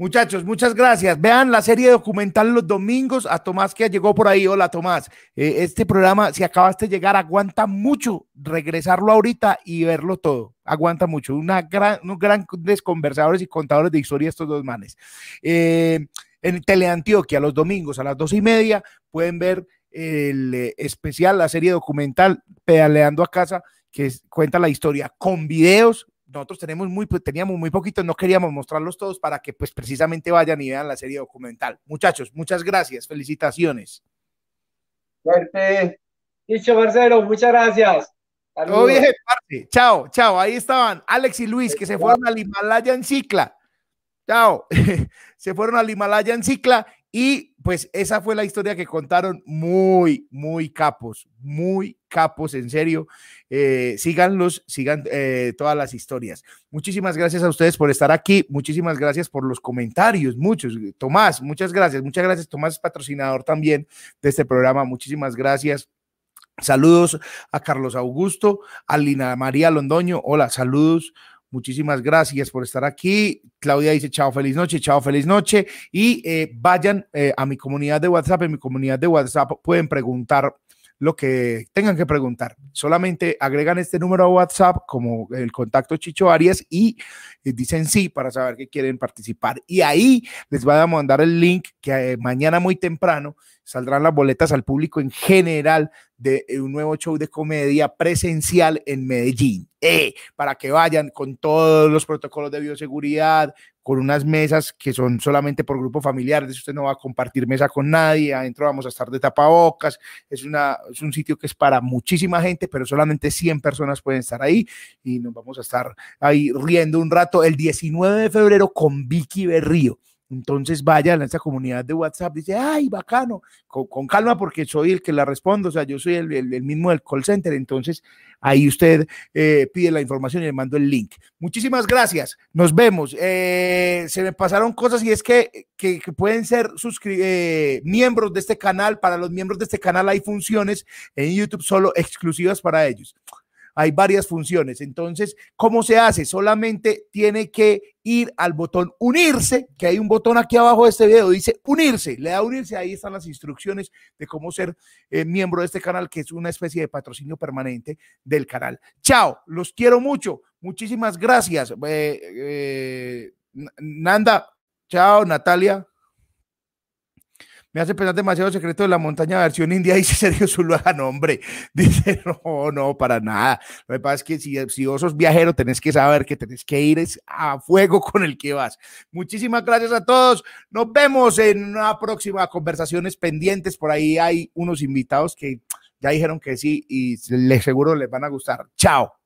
Muchachos, muchas gracias. Vean la serie documental los domingos a Tomás que llegó por ahí. Hola Tomás. Eh, este programa, si acabaste de llegar, aguanta mucho regresarlo ahorita y verlo todo. Aguanta mucho. Una gran, unos grandes conversadores y contadores de historia estos dos manes. Eh, en Teleantioquia, los domingos a las dos y media, pueden ver el eh, especial, la serie documental Pedaleando a Casa, que cuenta la historia con videos nosotros tenemos muy, pues, teníamos muy poquitos, no queríamos mostrarlos todos para que pues precisamente vayan y vean la serie documental. Muchachos, muchas gracias, felicitaciones. Suerte. Dicho Marcelo, muchas gracias. Todo bien, Chao, chao. Ahí estaban Alex y Luis que se fueron al Himalaya en cicla. Chao. se fueron al Himalaya en cicla y pues esa fue la historia que contaron muy, muy capos, muy capos, en serio. Eh, síganlos, sigan eh, todas las historias. Muchísimas gracias a ustedes por estar aquí. Muchísimas gracias por los comentarios, muchos. Tomás, muchas gracias. Muchas gracias. Tomás es patrocinador también de este programa. Muchísimas gracias. Saludos a Carlos Augusto, a Lina María Londoño. Hola, saludos. Muchísimas gracias por estar aquí. Claudia dice chao, feliz noche, chao, feliz noche. Y eh, vayan eh, a mi comunidad de WhatsApp. En mi comunidad de WhatsApp pueden preguntar lo que tengan que preguntar. Solamente agregan este número a WhatsApp como el contacto Chicho Arias y eh, dicen sí para saber que quieren participar. Y ahí les voy a mandar el link que mañana muy temprano saldrán las boletas al público en general de eh, un nuevo show de comedia presencial en Medellín. Eh, para que vayan con todos los protocolos de bioseguridad, con unas mesas que son solamente por grupo familiar, usted no va a compartir mesa con nadie, adentro vamos a estar de tapabocas, es, una, es un sitio que es para muchísima gente, pero solamente 100 personas pueden estar ahí y nos vamos a estar ahí riendo un rato. El 19 de febrero con Vicky Berrío Entonces vaya a esta comunidad de WhatsApp, dice, ay, bacano, con, calma porque soy el que la respondo, o sea, yo soy el, el, mismo del call center, entonces ahí usted eh, pide la información y le mando el link. Muchísimas gracias, nos vemos. Eh, se me pasaron cosas y es que, que, pueden ser eh, miembros de este canal, para los miembros de este canal hay funciones en YouTube solo exclusivas para ellos hay varias funciones. Entonces, ¿cómo se hace? Solamente tiene que ir al botón unirse, que hay un botón aquí abajo de este video, dice unirse, le da unirse, ahí están las instrucciones de cómo ser eh, miembro de este canal, que es una especie de patrocinio permanente del canal. Chao, los quiero mucho, muchísimas gracias. Eh, eh, Nanda, chao, Natalia me hace pensar demasiado secreto de la montaña versión india, dice Sergio Zuluaga, no, hombre, dice, no, no, para nada. Lo que pasa es que si, si vos sos viajero, tenés que saber que tenés que ir a fuego con el que vas. Muchísimas gracias a todos. Nos vemos en una próxima conversaciones pendientes. Por ahí hay unos invitados que ya dijeron que sí y les seguro les van a gustar. Chao.